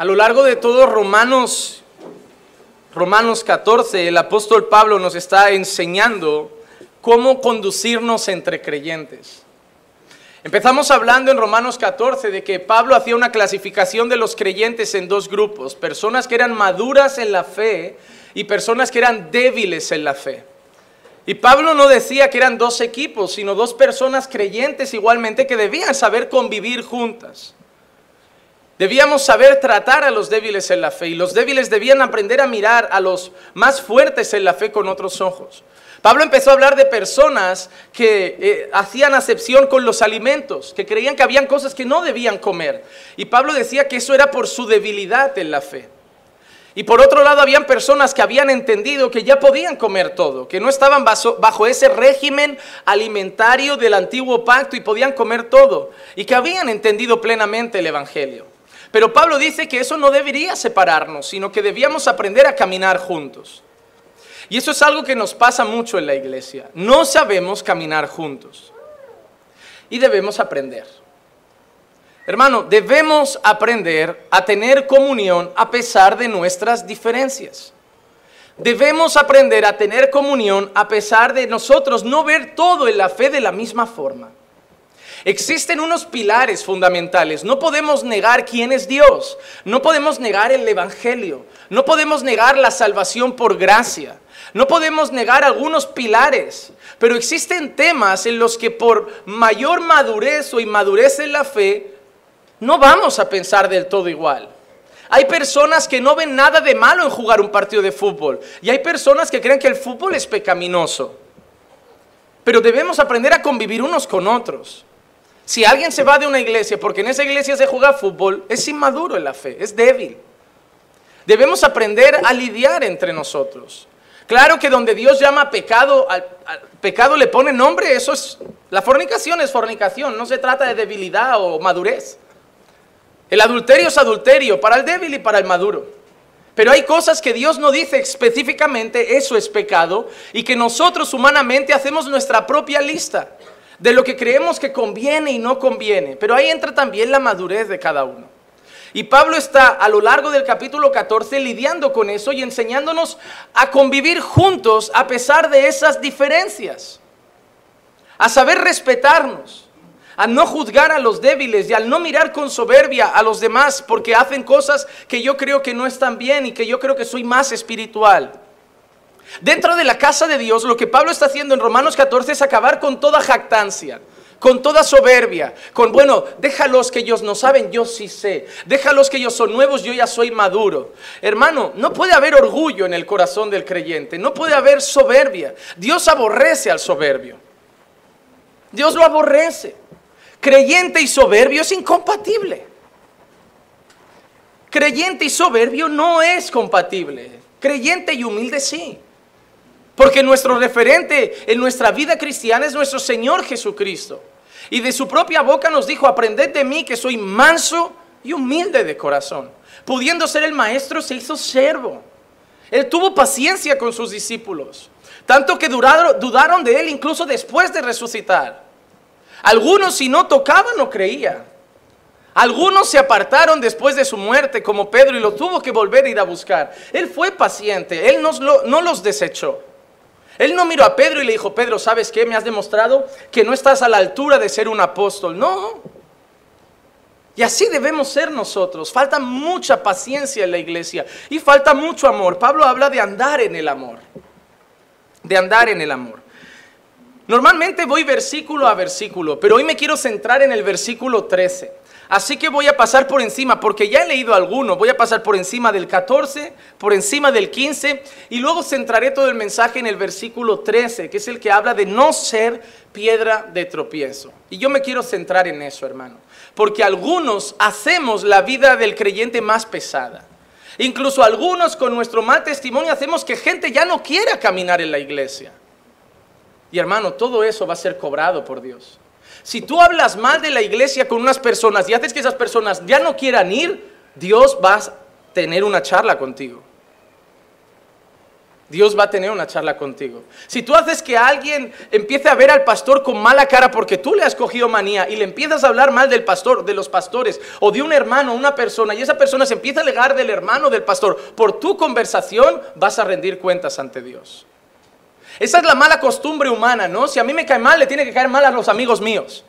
A lo largo de todo Romanos, Romanos 14, el apóstol Pablo nos está enseñando cómo conducirnos entre creyentes. Empezamos hablando en Romanos 14 de que Pablo hacía una clasificación de los creyentes en dos grupos, personas que eran maduras en la fe y personas que eran débiles en la fe. Y Pablo no decía que eran dos equipos, sino dos personas creyentes igualmente que debían saber convivir juntas. Debíamos saber tratar a los débiles en la fe y los débiles debían aprender a mirar a los más fuertes en la fe con otros ojos. Pablo empezó a hablar de personas que eh, hacían acepción con los alimentos, que creían que habían cosas que no debían comer. Y Pablo decía que eso era por su debilidad en la fe. Y por otro lado, habían personas que habían entendido que ya podían comer todo, que no estaban bajo ese régimen alimentario del antiguo pacto y podían comer todo, y que habían entendido plenamente el Evangelio. Pero Pablo dice que eso no debería separarnos, sino que debíamos aprender a caminar juntos. Y eso es algo que nos pasa mucho en la iglesia. No sabemos caminar juntos. Y debemos aprender. Hermano, debemos aprender a tener comunión a pesar de nuestras diferencias. Debemos aprender a tener comunión a pesar de nosotros no ver todo en la fe de la misma forma. Existen unos pilares fundamentales. No podemos negar quién es Dios. No podemos negar el Evangelio. No podemos negar la salvación por gracia. No podemos negar algunos pilares. Pero existen temas en los que por mayor madurez o inmadurez en la fe, no vamos a pensar del todo igual. Hay personas que no ven nada de malo en jugar un partido de fútbol. Y hay personas que creen que el fútbol es pecaminoso. Pero debemos aprender a convivir unos con otros. Si alguien se va de una iglesia porque en esa iglesia se juega fútbol, es inmaduro en la fe, es débil. Debemos aprender a lidiar entre nosotros. Claro que donde Dios llama pecado, al, pecado le pone nombre, eso es, la fornicación es fornicación, no se trata de debilidad o madurez. El adulterio es adulterio para el débil y para el maduro. Pero hay cosas que Dios no dice específicamente, eso es pecado, y que nosotros humanamente hacemos nuestra propia lista de lo que creemos que conviene y no conviene. Pero ahí entra también la madurez de cada uno. Y Pablo está a lo largo del capítulo 14 lidiando con eso y enseñándonos a convivir juntos a pesar de esas diferencias. A saber respetarnos, a no juzgar a los débiles y al no mirar con soberbia a los demás porque hacen cosas que yo creo que no están bien y que yo creo que soy más espiritual. Dentro de la casa de Dios, lo que Pablo está haciendo en Romanos 14 es acabar con toda jactancia, con toda soberbia, con, bueno, déjalos que ellos no saben, yo sí sé, déjalos que ellos son nuevos, yo ya soy maduro. Hermano, no puede haber orgullo en el corazón del creyente, no puede haber soberbia. Dios aborrece al soberbio. Dios lo aborrece. Creyente y soberbio es incompatible. Creyente y soberbio no es compatible. Creyente y humilde sí. Porque nuestro referente en nuestra vida cristiana es nuestro Señor Jesucristo. Y de su propia boca nos dijo, aprended de mí que soy manso y humilde de corazón. Pudiendo ser el maestro, se hizo servo. Él tuvo paciencia con sus discípulos. Tanto que dudaron de él incluso después de resucitar. Algunos si no tocaban no creían. Algunos se apartaron después de su muerte, como Pedro, y lo tuvo que volver a ir a buscar. Él fue paciente, él no los desechó. Él no miró a Pedro y le dijo, Pedro, ¿sabes qué? Me has demostrado que no estás a la altura de ser un apóstol. No. Y así debemos ser nosotros. Falta mucha paciencia en la iglesia y falta mucho amor. Pablo habla de andar en el amor. De andar en el amor. Normalmente voy versículo a versículo, pero hoy me quiero centrar en el versículo 13. Así que voy a pasar por encima, porque ya he leído alguno, voy a pasar por encima del 14, por encima del 15, y luego centraré todo el mensaje en el versículo 13, que es el que habla de no ser piedra de tropiezo. Y yo me quiero centrar en eso, hermano, porque algunos hacemos la vida del creyente más pesada. Incluso algunos con nuestro mal testimonio hacemos que gente ya no quiera caminar en la iglesia. Y hermano, todo eso va a ser cobrado por Dios. Si tú hablas mal de la iglesia con unas personas y haces que esas personas ya no quieran ir, Dios va a tener una charla contigo. Dios va a tener una charla contigo. Si tú haces que alguien empiece a ver al pastor con mala cara porque tú le has cogido manía y le empiezas a hablar mal del pastor, de los pastores, o de un hermano, una persona, y esa persona se empieza a alegar del hermano del pastor, por tu conversación vas a rendir cuentas ante Dios. Esa es la mala costumbre humana, ¿no? Si a mí me cae mal, le tiene que caer mal a los amigos míos.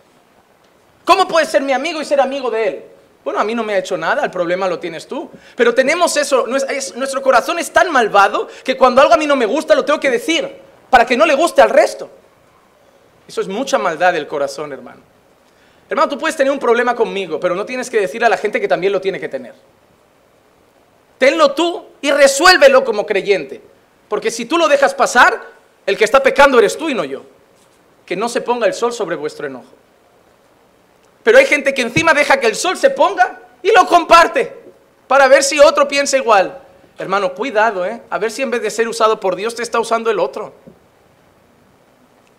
¿Cómo puedes ser mi amigo y ser amigo de él? Bueno, a mí no me ha hecho nada, el problema lo tienes tú. Pero tenemos eso, nuestro corazón es tan malvado que cuando algo a mí no me gusta lo tengo que decir para que no le guste al resto. Eso es mucha maldad del corazón, hermano. Hermano, tú puedes tener un problema conmigo, pero no tienes que decir a la gente que también lo tiene que tener. Tenlo tú y resuélvelo como creyente. Porque si tú lo dejas pasar, el que está pecando eres tú y no yo. Que no se ponga el sol sobre vuestro enojo. Pero hay gente que encima deja que el sol se ponga y lo comparte para ver si otro piensa igual. Hermano, cuidado, ¿eh? A ver si en vez de ser usado por Dios te está usando el otro.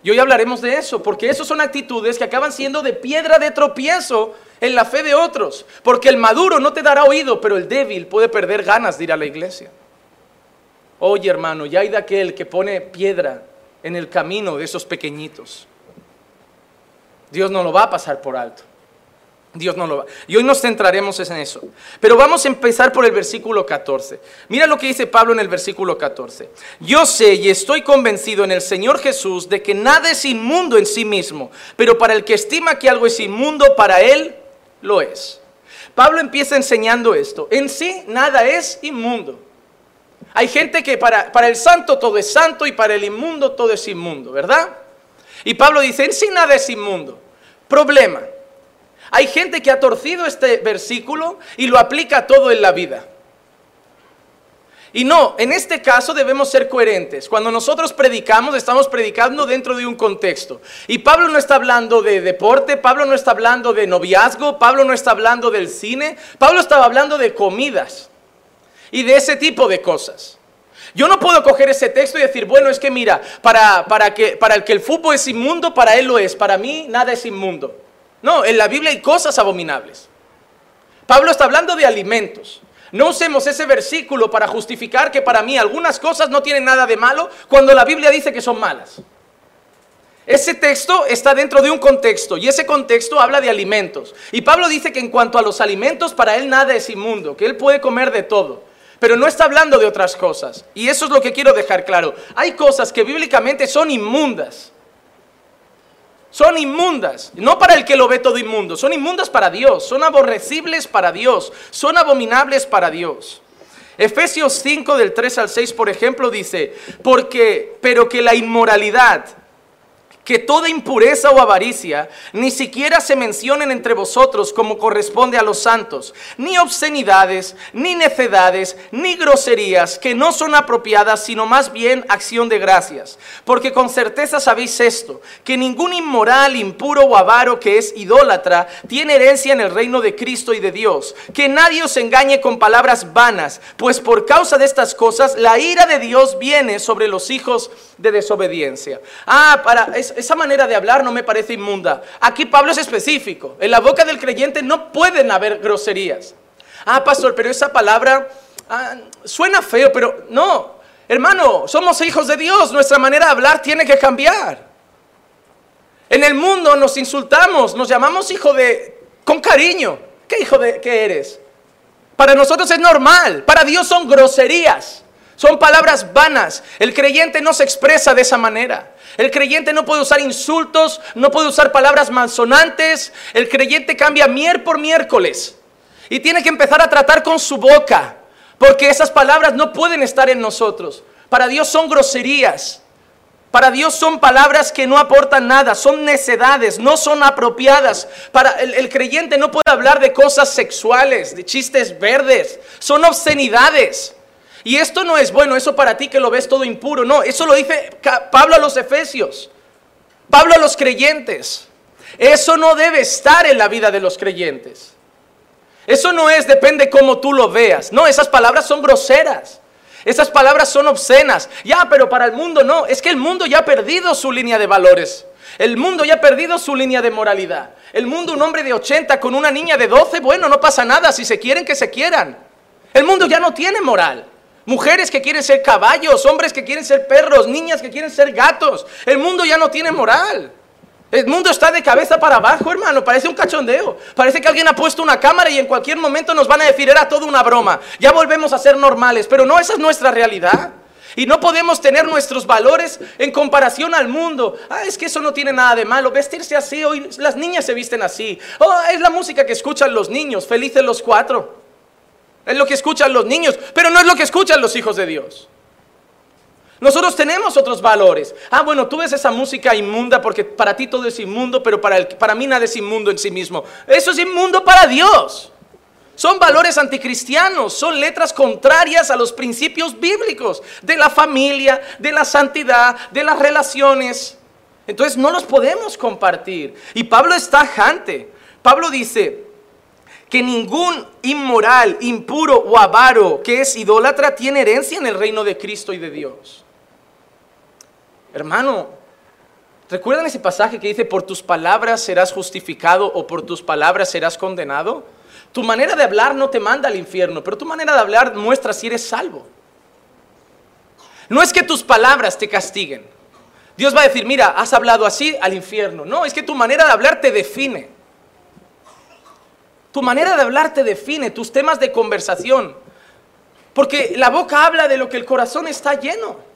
Y hoy hablaremos de eso, porque eso son actitudes que acaban siendo de piedra de tropiezo en la fe de otros. Porque el maduro no te dará oído, pero el débil puede perder ganas de ir a la iglesia. Oye, hermano, ya hay de aquel que pone piedra en el camino de esos pequeñitos. Dios no lo va a pasar por alto. Dios no lo va. Y hoy nos centraremos en eso. Pero vamos a empezar por el versículo 14. Mira lo que dice Pablo en el versículo 14. Yo sé y estoy convencido en el Señor Jesús de que nada es inmundo en sí mismo, pero para el que estima que algo es inmundo, para él lo es. Pablo empieza enseñando esto. En sí nada es inmundo. Hay gente que para, para el santo todo es santo y para el inmundo todo es inmundo, ¿verdad? Y Pablo dice, en sí nada es inmundo. Problema. Hay gente que ha torcido este versículo y lo aplica todo en la vida. Y no, en este caso debemos ser coherentes. Cuando nosotros predicamos, estamos predicando dentro de un contexto. Y Pablo no está hablando de deporte, Pablo no está hablando de noviazgo, Pablo no está hablando del cine, Pablo estaba hablando de comidas y de ese tipo de cosas. Yo no puedo coger ese texto y decir, bueno, es que mira, para, para, que, para el que el fútbol es inmundo, para él lo es, para mí nada es inmundo. No, en la Biblia hay cosas abominables. Pablo está hablando de alimentos. No usemos ese versículo para justificar que para mí algunas cosas no tienen nada de malo cuando la Biblia dice que son malas. Ese texto está dentro de un contexto y ese contexto habla de alimentos. Y Pablo dice que en cuanto a los alimentos, para él nada es inmundo, que él puede comer de todo. Pero no está hablando de otras cosas. Y eso es lo que quiero dejar claro. Hay cosas que bíblicamente son inmundas son inmundas, no para el que lo ve todo inmundo, son inmundas para Dios, son aborrecibles para Dios, son abominables para Dios. Efesios 5 del 3 al 6, por ejemplo, dice, porque, pero que la inmoralidad, que toda impureza o avaricia ni siquiera se mencionen entre vosotros como corresponde a los santos, ni obscenidades, ni necedades, ni groserías, que no son apropiadas, sino más bien acción de gracias. Porque con certeza sabéis esto, que ningún inmoral, impuro o avaro que es idólatra tiene herencia en el reino de Cristo y de Dios. Que nadie os engañe con palabras vanas, pues por causa de estas cosas la ira de Dios viene sobre los hijos de desobediencia. Ah, para esa manera de hablar no me parece inmunda. Aquí Pablo es específico. En la boca del creyente no pueden haber groserías. Ah, pastor, pero esa palabra ah, suena feo, pero no. Hermano, somos hijos de Dios. Nuestra manera de hablar tiene que cambiar. En el mundo nos insultamos, nos llamamos hijo de... con cariño. ¿Qué hijo de qué eres? Para nosotros es normal. Para Dios son groserías. Son palabras vanas. El creyente no se expresa de esa manera. El creyente no puede usar insultos, no puede usar palabras malsonantes. El creyente cambia mier por miércoles. Y tiene que empezar a tratar con su boca. Porque esas palabras no pueden estar en nosotros. Para Dios son groserías. Para Dios son palabras que no aportan nada, son necedades, no son apropiadas. Para el, el, creyente no puede hablar de cosas sexuales, de chistes verdes, son obscenidades. Y esto no es bueno, eso para ti que lo ves todo impuro. No, eso lo dice Pablo a los Efesios, Pablo a los creyentes. Eso no debe estar en la vida de los creyentes. Eso no es, depende cómo tú lo veas. No, esas palabras son groseras. Esas palabras son obscenas. Ya, pero para el mundo no. Es que el mundo ya ha perdido su línea de valores. El mundo ya ha perdido su línea de moralidad. El mundo, un hombre de 80 con una niña de 12, bueno, no pasa nada. Si se quieren, que se quieran. El mundo ya no tiene moral. Mujeres que quieren ser caballos, hombres que quieren ser perros, niñas que quieren ser gatos. El mundo ya no tiene moral. El mundo está de cabeza para abajo, hermano. Parece un cachondeo. Parece que alguien ha puesto una cámara y en cualquier momento nos van a decir, era todo una broma. Ya volvemos a ser normales. Pero no, esa es nuestra realidad. Y no podemos tener nuestros valores en comparación al mundo. Ah, es que eso no tiene nada de malo. Vestirse así, hoy las niñas se visten así. Oh, es la música que escuchan los niños, felices los cuatro. Es lo que escuchan los niños, pero no es lo que escuchan los hijos de Dios. Nosotros tenemos otros valores. Ah, bueno, tú ves esa música inmunda porque para ti todo es inmundo, pero para, para mí nada es inmundo en sí mismo. Eso es inmundo para Dios. Son valores anticristianos, son letras contrarias a los principios bíblicos de la familia, de la santidad, de las relaciones. Entonces no los podemos compartir. Y Pablo está tajante. Pablo dice que ningún inmoral, impuro o avaro que es idólatra tiene herencia en el reino de Cristo y de Dios. Hermano, ¿recuerdan ese pasaje que dice, por tus palabras serás justificado o por tus palabras serás condenado? Tu manera de hablar no te manda al infierno, pero tu manera de hablar muestra si eres salvo. No es que tus palabras te castiguen. Dios va a decir, mira, has hablado así al infierno. No, es que tu manera de hablar te define. Tu manera de hablar te define, tus temas de conversación. Porque la boca habla de lo que el corazón está lleno.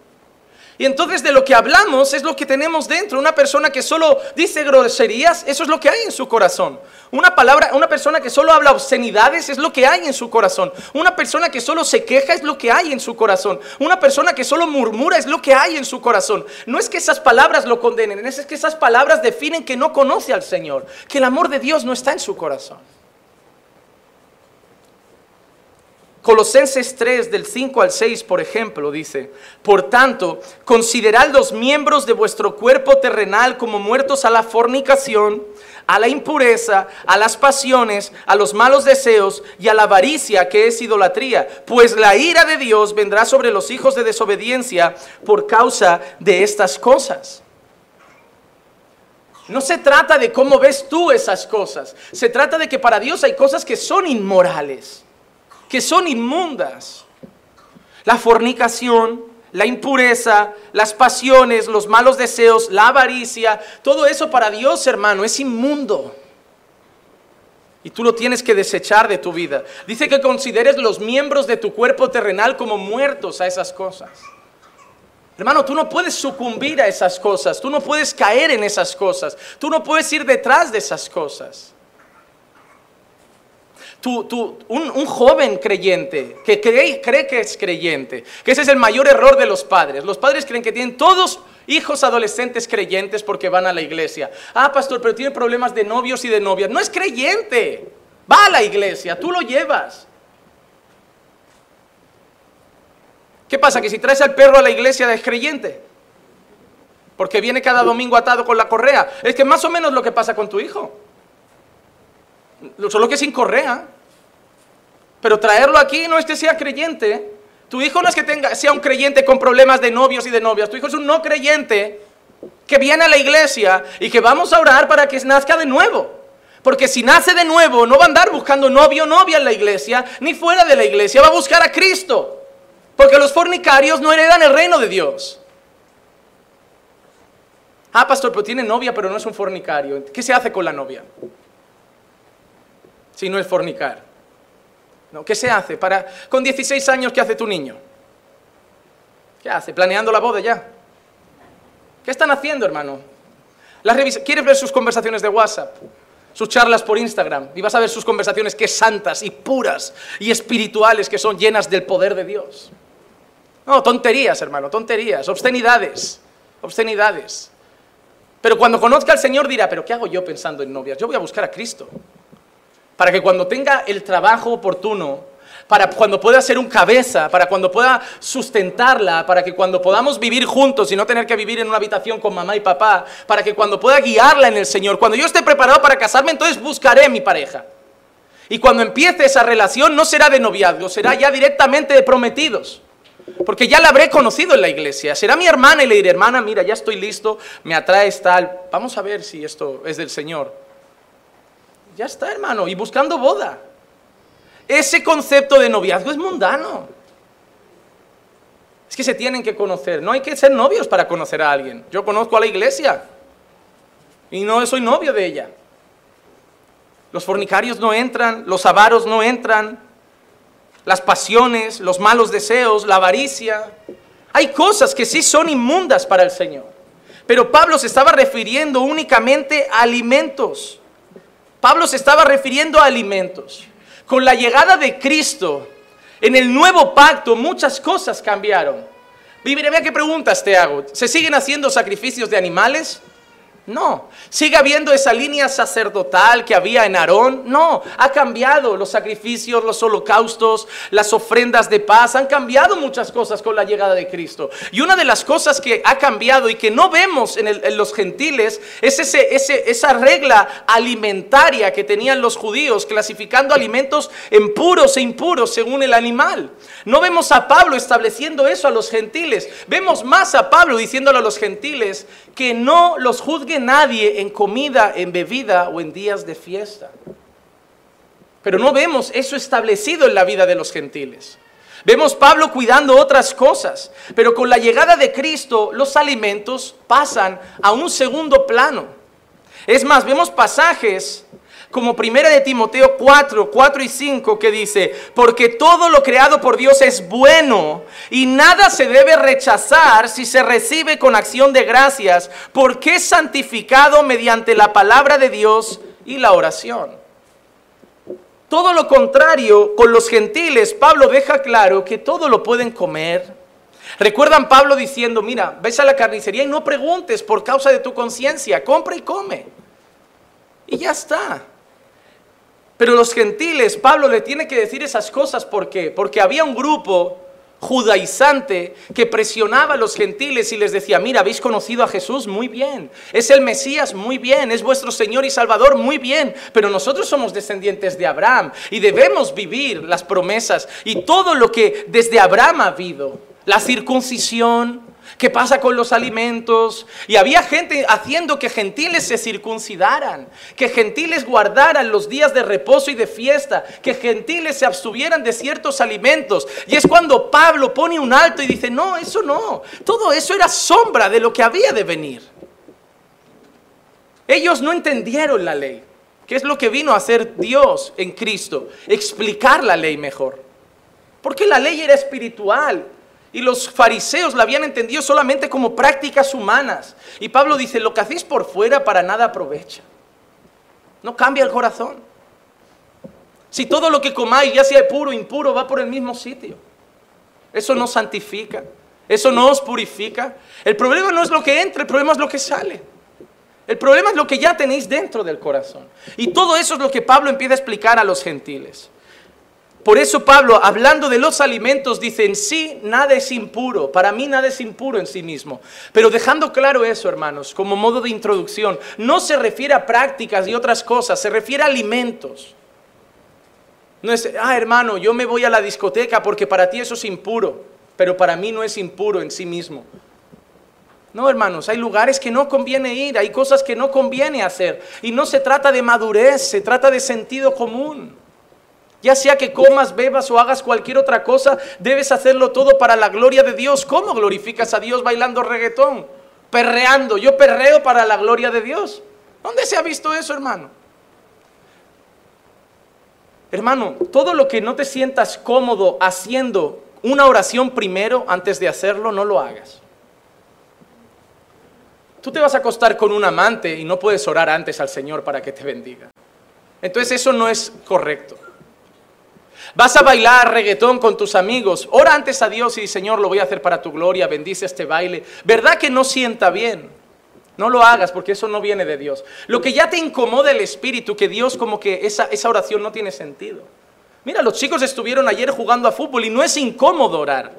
Y entonces de lo que hablamos es lo que tenemos dentro. Una persona que solo dice groserías, eso es lo que hay en su corazón. Una palabra, una persona que solo habla obscenidades es lo que hay en su corazón. Una persona que solo se queja es lo que hay en su corazón. Una persona que solo murmura es lo que hay en su corazón. No es que esas palabras lo condenen, es que esas palabras definen que no conoce al Señor, que el amor de Dios no está en su corazón. Colosenses 3 del 5 al 6, por ejemplo, dice, por tanto, considerad los miembros de vuestro cuerpo terrenal como muertos a la fornicación, a la impureza, a las pasiones, a los malos deseos y a la avaricia que es idolatría, pues la ira de Dios vendrá sobre los hijos de desobediencia por causa de estas cosas. No se trata de cómo ves tú esas cosas, se trata de que para Dios hay cosas que son inmorales que son inmundas. La fornicación, la impureza, las pasiones, los malos deseos, la avaricia, todo eso para Dios, hermano, es inmundo. Y tú lo tienes que desechar de tu vida. Dice que consideres los miembros de tu cuerpo terrenal como muertos a esas cosas. Hermano, tú no puedes sucumbir a esas cosas, tú no puedes caer en esas cosas, tú no puedes ir detrás de esas cosas un, joven creyente que cree, cree que es creyente, que ese es el mayor error de los padres. Los padres creen que tienen todos hijos adolescentes creyentes porque van a la iglesia. Ah, pastor, pero tiene problemas de novios y de novias. No es creyente. Va a la iglesia, tú lo llevas. ¿Qué pasa? Que si traes al perro a la iglesia es creyente. Porque viene cada domingo atado con la correa. Es que más o menos lo que pasa con tu hijo. Solo que sin correa. Pero traerlo aquí no es que sea creyente. Tu hijo no es que tenga, sea un creyente con problemas de novios y de novias. Tu hijo es un no creyente que viene a la iglesia y que vamos a orar para que nazca de nuevo. Porque si nace de nuevo, no va a andar buscando novio o novia en la iglesia, ni fuera de la iglesia, va a buscar a Cristo. Porque los fornicarios no heredan el reino de Dios. Ah, pastor, pero tiene novia, pero no es un fornicario. ¿Qué se hace con la novia? Si no es fornicar. ¿Qué se hace? Para, con 16 años, ¿qué hace tu niño? ¿Qué hace? ¿Planeando la boda ya? ¿Qué están haciendo, hermano? ¿Quieres ver sus conversaciones de WhatsApp? Sus charlas por Instagram. Y vas a ver sus conversaciones que santas y puras y espirituales que son llenas del poder de Dios. No, tonterías, hermano, tonterías, obscenidades, obscenidades. Pero cuando conozca al Señor dirá, pero ¿qué hago yo pensando en novias? Yo voy a buscar a Cristo para que cuando tenga el trabajo oportuno, para cuando pueda ser un cabeza, para cuando pueda sustentarla, para que cuando podamos vivir juntos y no tener que vivir en una habitación con mamá y papá, para que cuando pueda guiarla en el Señor, cuando yo esté preparado para casarme, entonces buscaré mi pareja. Y cuando empiece esa relación no será de noviazgo, será ya directamente de prometidos. Porque ya la habré conocido en la iglesia. Será mi hermana y le diré, hermana, mira, ya estoy listo, me atraes tal. Vamos a ver si esto es del Señor. Ya está, hermano, y buscando boda. Ese concepto de noviazgo es mundano. Es que se tienen que conocer. No hay que ser novios para conocer a alguien. Yo conozco a la iglesia y no soy novio de ella. Los fornicarios no entran, los avaros no entran, las pasiones, los malos deseos, la avaricia. Hay cosas que sí son inmundas para el Señor. Pero Pablo se estaba refiriendo únicamente a alimentos. Pablo se estaba refiriendo a alimentos. Con la llegada de Cristo, en el nuevo pacto, muchas cosas cambiaron. Y mira, qué preguntas te hago. ¿Se siguen haciendo sacrificios de animales? No. ¿Sigue habiendo esa línea sacerdotal que había en Aarón? No. Ha cambiado los sacrificios, los holocaustos, las ofrendas de paz. Han cambiado muchas cosas con la llegada de Cristo. Y una de las cosas que ha cambiado y que no vemos en, los gentiles es ese, esa regla alimentaria que tenían los judíos, clasificando alimentos en puros e impuros según el animal. No vemos a Pablo estableciendo eso a los gentiles. Vemos más a Pablo diciéndole a los gentiles que no los juzgue nadie en comida, en bebida o en días de fiesta. Pero no vemos eso establecido en la vida de los gentiles. Vemos Pablo cuidando otras cosas, pero con la llegada de Cristo los alimentos pasan a un segundo plano. Es más, vemos pasajes como primera de Timoteo 4, 4 y 5 que dice, porque todo lo creado por Dios es bueno y nada se debe rechazar si se recibe con acción de gracias, porque es santificado mediante la palabra de Dios y la oración. Todo lo contrario, con los gentiles, Pablo deja claro que todo lo pueden comer. Recuerdan Pablo diciendo, mira, ves a la carnicería y no preguntes por causa de tu conciencia, compra y come. Y ya está. Pero los gentiles, Pablo le tiene que decir esas cosas, ¿por qué? Porque había un grupo judaizante que presionaba a los gentiles y les decía, mira, habéis conocido a Jesús muy bien, es el Mesías muy bien, es vuestro Señor y Salvador muy bien, pero nosotros somos descendientes de Abraham y debemos vivir las promesas y todo lo que desde Abraham ha habido, la circuncisión, ¿Qué pasa con los alimentos? Y había gente haciendo que gentiles se circuncidaran, que gentiles guardaran los días de reposo y de fiesta, que gentiles se abstuvieran de ciertos alimentos. Y es cuando Pablo pone un alto y dice, no, eso no, todo eso era sombra de lo que había de venir. Ellos no entendieron la ley, que es lo que vino a hacer Dios en Cristo, explicar la ley mejor. Porque la ley era espiritual, y los fariseos la habían entendido solamente como prácticas humanas. Y Pablo dice, lo que hacéis por fuera para nada aprovecha. No cambia el corazón. Si todo lo que comáis, ya sea puro o impuro, va por el mismo sitio. Eso no santifica. Eso no os purifica. El problema no es lo que entra, el problema es lo que sale. El problema es lo que ya tenéis dentro del corazón. Y todo eso es lo que Pablo empieza a explicar a los gentiles. Por eso Pablo, hablando de los alimentos, dice, en sí nada es impuro, para mí nada es impuro en sí mismo. Pero dejando claro eso, hermanos, como modo de introducción, no se refiere a prácticas y otras cosas, se refiere a alimentos. No es, ah, hermano, yo me voy a la discoteca porque para ti eso es impuro, pero para mí no es impuro en sí mismo. No, hermanos, hay lugares que no conviene ir, hay cosas que no conviene hacer. Y no se trata de madurez, se trata de sentido común. Ya sea que comas, bebas o hagas cualquier otra cosa, debes hacerlo todo para la gloria de Dios. ¿Cómo glorificas a Dios bailando reggaetón? Perreando. Yo perreo para la gloria de Dios. ¿Dónde se ha visto eso, hermano? Hermano, todo lo que no te sientas cómodo haciendo una oración primero antes de hacerlo, no lo hagas. Tú te vas a acostar con un amante y no puedes orar antes al Señor para que te bendiga. Entonces eso no es correcto. Vas a bailar reggaetón con tus amigos. Ora antes a Dios y Señor, lo voy a hacer para tu gloria, bendice este baile. ¿Verdad que no sienta bien? No lo hagas porque eso no viene de Dios. Lo que ya te incomoda el espíritu, que Dios como que esa, esa oración no tiene sentido. Mira, los chicos estuvieron ayer jugando a fútbol y no es incómodo orar.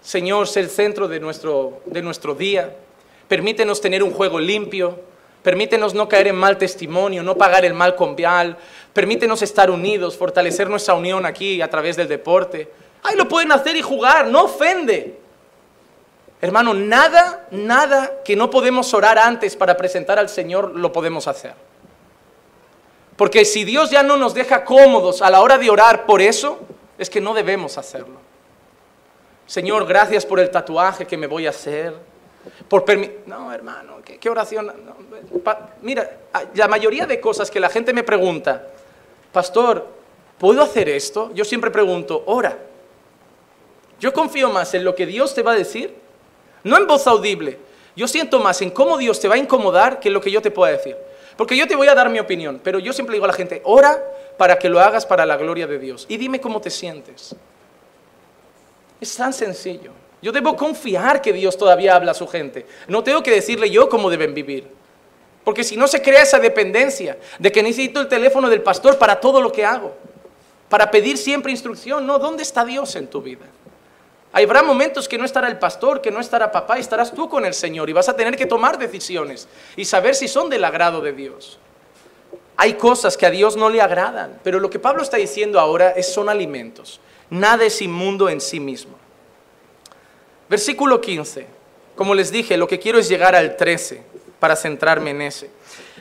Señor, sé el centro de nuestro, de nuestro día. Permítenos tener un juego limpio. Permítenos no caer en mal testimonio, no pagar el mal con vial. Permítenos estar unidos, fortalecer nuestra unión aquí a través del deporte. Ay, lo pueden hacer y jugar, no ofende. Hermano, nada, nada que no podemos orar antes para presentar al Señor lo podemos hacer. Porque si Dios ya no nos deja cómodos a la hora de orar por eso, es que no debemos hacerlo. Señor, gracias por el tatuaje que me voy a hacer. Por no, hermano, ¿qué, oración? mira, la mayoría de cosas que la gente me pregunta, pastor, ¿puedo hacer esto? Yo siempre pregunto, ora. Yo confío más en lo que Dios te va a decir, no en voz audible. Yo siento más en cómo Dios te va a incomodar que en lo que yo te pueda decir. Porque yo te voy a dar mi opinión, pero yo siempre digo a la gente, ora para que lo hagas para la gloria de Dios. Y dime cómo te sientes. Es tan sencillo. Yo debo confiar que Dios todavía habla a su gente. No tengo que decirle yo cómo deben vivir. Porque si no se crea esa dependencia de que necesito el teléfono del pastor para todo lo que hago. Para pedir siempre instrucción. No, ¿dónde está Dios en tu vida? Habrá momentos que no estará el pastor, que no estará papá, estarás tú con el Señor y vas a tener que tomar decisiones y saber si son del agrado de Dios. Hay cosas que a Dios no le agradan, pero lo que Pablo está diciendo ahora es son alimentos. Nada es inmundo en sí mismo. Versículo 15. Como les dije, lo que quiero es llegar al 13 para centrarme en ese.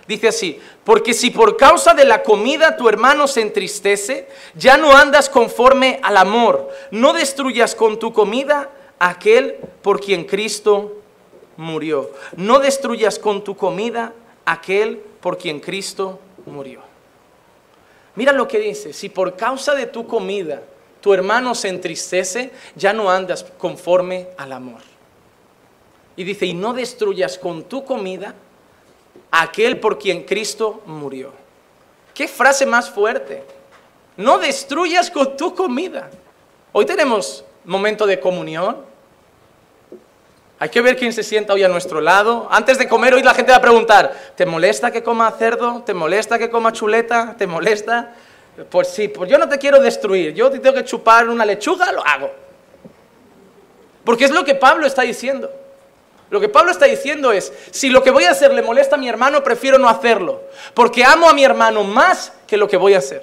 Dice así, porque si por causa de la comida tu hermano se entristece, ya no andas conforme al amor, no destruyas con tu comida aquel por quien Cristo murió. No destruyas con tu comida aquel por quien Cristo murió. Mira lo que dice, si por causa de tu comida tu hermano se entristece, ya no andas conforme al amor. Y dice, y no destruyas con tu comida aquel por quien Cristo murió. ¿Qué frase más fuerte? No destruyas con tu comida. Hoy tenemos momento de comunión. Hay que ver quién se sienta hoy a nuestro lado. Antes de comer, hoy la gente va a preguntar, ¿te molesta que coma cerdo? ¿Te molesta que coma chuleta? ¿Te molesta? Pues sí, pues yo no te quiero destruir, yo te tengo que chupar una lechuga, lo hago. Porque es lo que Pablo está diciendo. Lo que Pablo está diciendo es, si lo que voy a hacer le molesta a mi hermano, prefiero no hacerlo, porque amo a mi hermano más que lo que voy a hacer.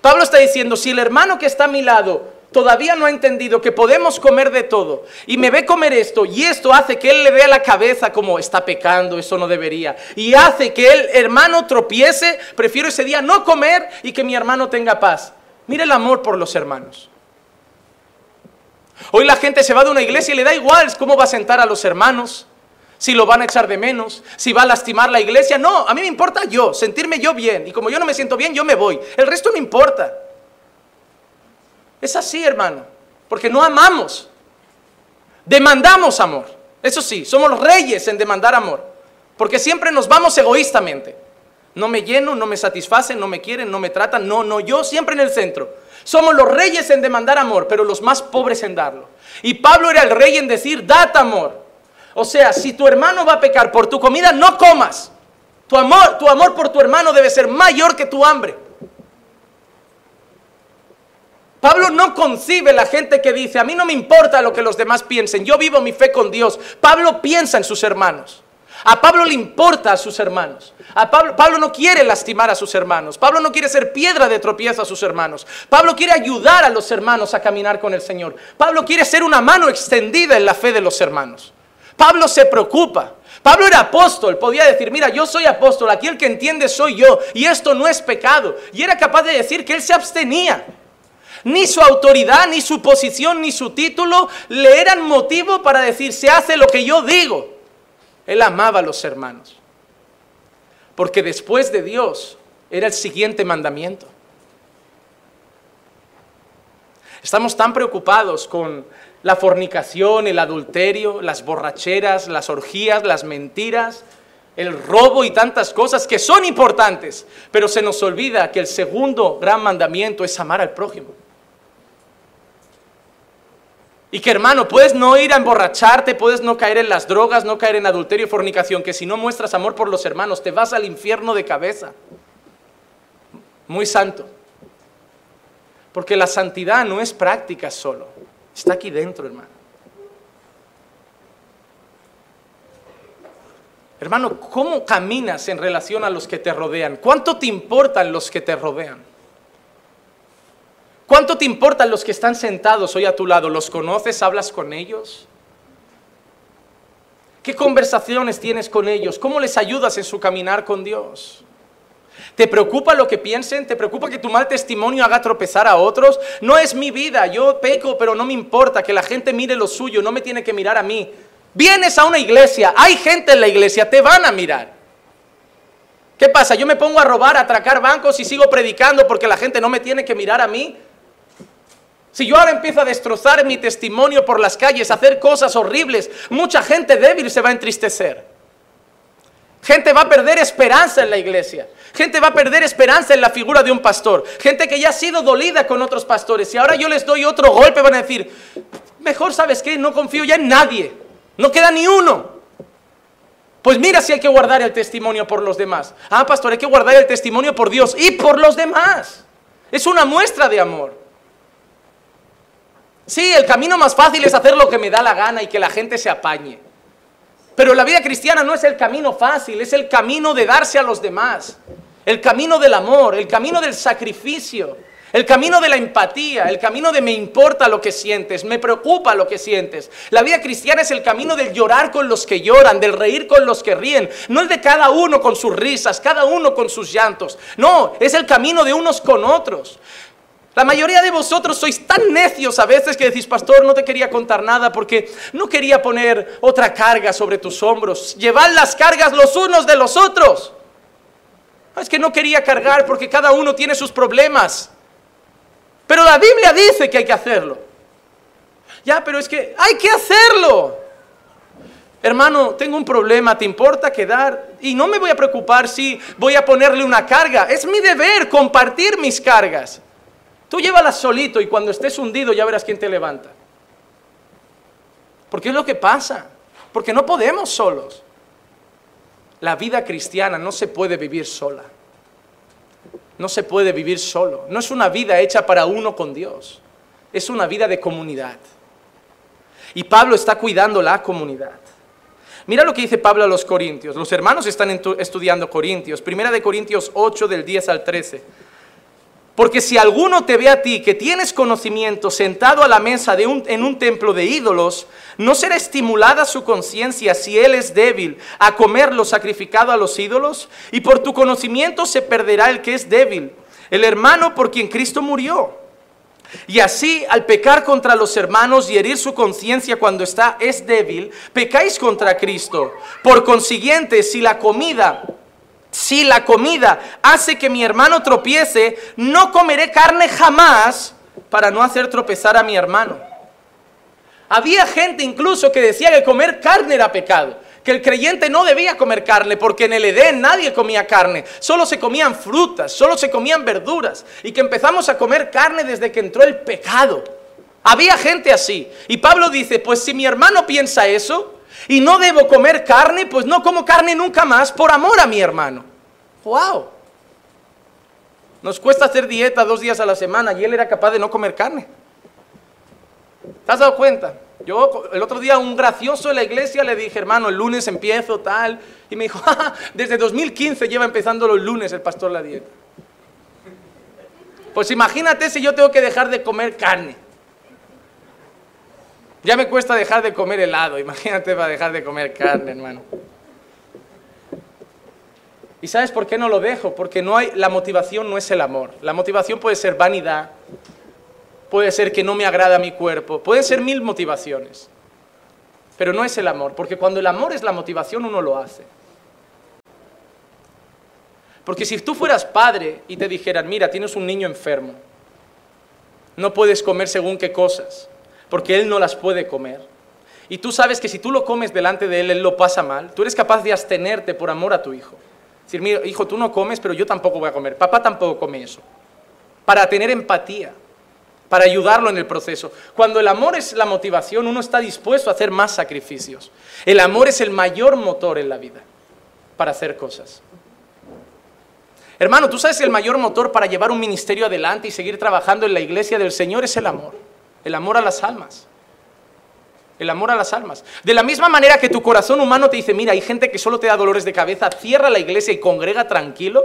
Pablo está diciendo, si el hermano que está a mi lado todavía no ha entendido que podemos comer de todo y me ve comer esto y esto hace que él le vea la cabeza como está pecando, eso no debería, y hace que el hermano tropiece, prefiero ese día no comer y que mi hermano tenga paz. Mire el amor por los hermanos. Hoy la gente se va de una iglesia y le da igual cómo va a sentar a los hermanos, si lo van a echar de menos, si va a lastimar la iglesia. No, a mí me importa yo, sentirme yo bien. Y como yo no me siento bien, yo me voy. El resto no importa. Es así, hermano, porque no amamos. Demandamos amor. Eso sí, somos reyes en demandar amor, porque siempre nos vamos egoístamente. No me lleno, no me satisfacen, no me quieren, no me tratan, no, no, yo siempre en el centro. Somos los reyes en demandar amor, pero los más pobres en darlo. Y Pablo era el rey en decir, date amor. O sea, si tu hermano va a pecar por tu comida, no comas. Tu amor, tu amor por tu hermano debe ser mayor que tu hambre. Pablo no concibe la gente que dice, a mí no me importa lo que los demás piensen, yo vivo mi fe con Dios. Pablo piensa en sus hermanos. A Pablo le importa a sus hermanos. A Pablo, Pablo, no quiere lastimar a sus hermanos. Pablo no quiere ser piedra de tropiezo a sus hermanos. Pablo quiere ayudar a los hermanos a caminar con el Señor. Pablo quiere ser una mano extendida en la fe de los hermanos. Pablo se preocupa. Pablo era apóstol, podía decir, mira, yo soy apóstol, aquí el que entiende soy yo, y esto no es pecado. Y era capaz de decir que él se abstenía. Ni su autoridad, ni su posición, ni su título le eran motivo para decir, se hace lo que yo digo. Él amaba a los hermanos. Porque después de Dios era el siguiente mandamiento. Estamos tan preocupados con la fornicación, el adulterio, las borracheras, las orgías, las mentiras, el robo y tantas cosas que son importantes, pero se nos olvida que el segundo gran mandamiento es amar al prójimo. Y que hermano, puedes no ir a emborracharte, puedes no caer en las drogas, no caer en adulterio y fornicación, que si no muestras amor por los hermanos, te vas al infierno de cabeza. Muy santo. Porque la santidad no es práctica solo, está aquí dentro, hermano. Hermano, ¿cómo caminas en relación a los que te rodean? ¿Cuánto te importan los que te rodean? ¿Cuánto te importan los que están sentados hoy a tu lado? ¿Los conoces? ¿Hablas con ellos? ¿Qué conversaciones tienes con ellos? ¿Cómo les ayudas en su caminar con Dios? ¿Te preocupa lo que piensen? ¿Te preocupa que tu mal testimonio haga tropezar a otros? No es mi vida, yo peco, pero no me importa que la gente mire lo suyo, no me tiene que mirar a mí. Vienes a una iglesia, hay gente en la iglesia, te van a mirar. ¿Qué pasa? Yo me pongo a robar, a atracar bancos y sigo predicando porque la gente no me tiene que mirar a mí. Si yo ahora empiezo a destrozar mi testimonio por las calles, a hacer cosas horribles, mucha gente débil se va a entristecer. Gente va a perder esperanza en la iglesia. Gente va a perder esperanza en la figura de un pastor. Gente que ya ha sido dolida con otros pastores. Y ahora yo les doy otro golpe, van a decir, mejor sabes qué, no confío ya en nadie. No queda ni uno. Pues mira si hay que guardar el testimonio por los demás. Ah, pastor, hay que guardar el testimonio por Dios y por los demás. Es una muestra de amor. Sí, el camino más fácil es hacer lo que me da la gana y que la gente se apañe. Pero la vida cristiana no es el camino fácil, es el camino de darse a los demás, el camino del amor, el camino del sacrificio, el camino de la empatía, el camino de me importa lo que sientes, me preocupa lo que sientes. La vida cristiana es el camino del llorar con los que lloran, del reír con los que ríen, no el de cada uno con sus risas, cada uno con sus llantos. No, es el camino de unos con otros. La mayoría de vosotros sois tan necios a veces que decís, pastor, no te quería contar nada porque no quería poner otra carga sobre tus hombros. Llevad las cargas los unos de los otros. Es que no quería cargar porque cada uno tiene sus problemas. Pero la Biblia dice que hay que hacerlo. Ya, pero es que hay que hacerlo. Hermano, tengo un problema, ¿te importa quedar? Y no me voy a preocupar si voy a ponerle una carga. Es mi deber compartir mis cargas. Tú llévala solito y cuando estés hundido ya verás quién te levanta. Porque es lo que pasa. Porque no podemos solos. La vida cristiana no se puede vivir sola. No se puede vivir solo. No es una vida hecha para uno con Dios. Es una vida de comunidad. Y Pablo está cuidando la comunidad. Mira lo que dice Pablo a los Corintios. Los hermanos están estudiando Corintios. Primera de Corintios 8 del 10 al 13. Porque si alguno te ve a ti que tienes conocimiento sentado a la mesa de un, en un templo de ídolos, ¿no será estimulada su conciencia si él es débil a comer lo sacrificado a los ídolos? Y por tu conocimiento se perderá el que es débil, el hermano por quien Cristo murió. Y así, al pecar contra los hermanos y herir su conciencia cuando está es débil, pecáis contra Cristo. Por consiguiente, si la comida si la comida hace que mi hermano tropiece, no comeré carne jamás para no hacer tropezar a mi hermano. Había gente incluso que decía que comer carne era pecado, que el creyente no debía comer carne porque en el Edén nadie comía carne, solo se comían frutas, solo se comían verduras y que empezamos a comer carne desde que entró el pecado. Había gente así. Y Pablo dice, pues si mi hermano piensa eso, y no debo comer carne, pues no como carne nunca más por amor a mi hermano. ¡Wow! Nos cuesta hacer dieta dos días a la semana y él era capaz de no comer carne. ¿Te has dado cuenta? Yo el otro día un gracioso en la iglesia le dije, hermano, el lunes empiezo tal. Y me dijo, desde 2015 lleva empezando los lunes el pastor la dieta. Pues imagínate si yo tengo que dejar de comer carne. Ya me cuesta dejar de comer helado, imagínate para dejar de comer carne, hermano. ¿Y sabes por qué no lo dejo? Porque no hay, la motivación no es el amor. La motivación puede ser vanidad, puede ser que no me agrada mi cuerpo, pueden ser mil motivaciones. Pero no es el amor, porque cuando el amor es la motivación uno lo hace. Porque si tú fueras padre y te dijeran, mira, tienes un niño enfermo, no puedes comer según qué cosas, porque él no las puede comer. Y tú sabes que si tú lo comes delante de él, él lo pasa mal. Tú eres capaz de abstenerte por amor a tu hijo. Decir, mira, hijo, tú no comes, pero yo tampoco voy a comer. Papá tampoco come eso. Para tener empatía, para ayudarlo en el proceso. Cuando el amor es la motivación, uno está dispuesto a hacer más sacrificios. El amor es el mayor motor en la vida para hacer cosas. Hermano, tú sabes que el mayor motor para llevar un ministerio adelante y seguir trabajando en la iglesia del Señor es el amor el amor a las almas. El amor a las almas. De la misma manera que tu corazón humano te dice, mira, hay gente que solo te da dolores de cabeza, cierra la iglesia y congrega tranquilo.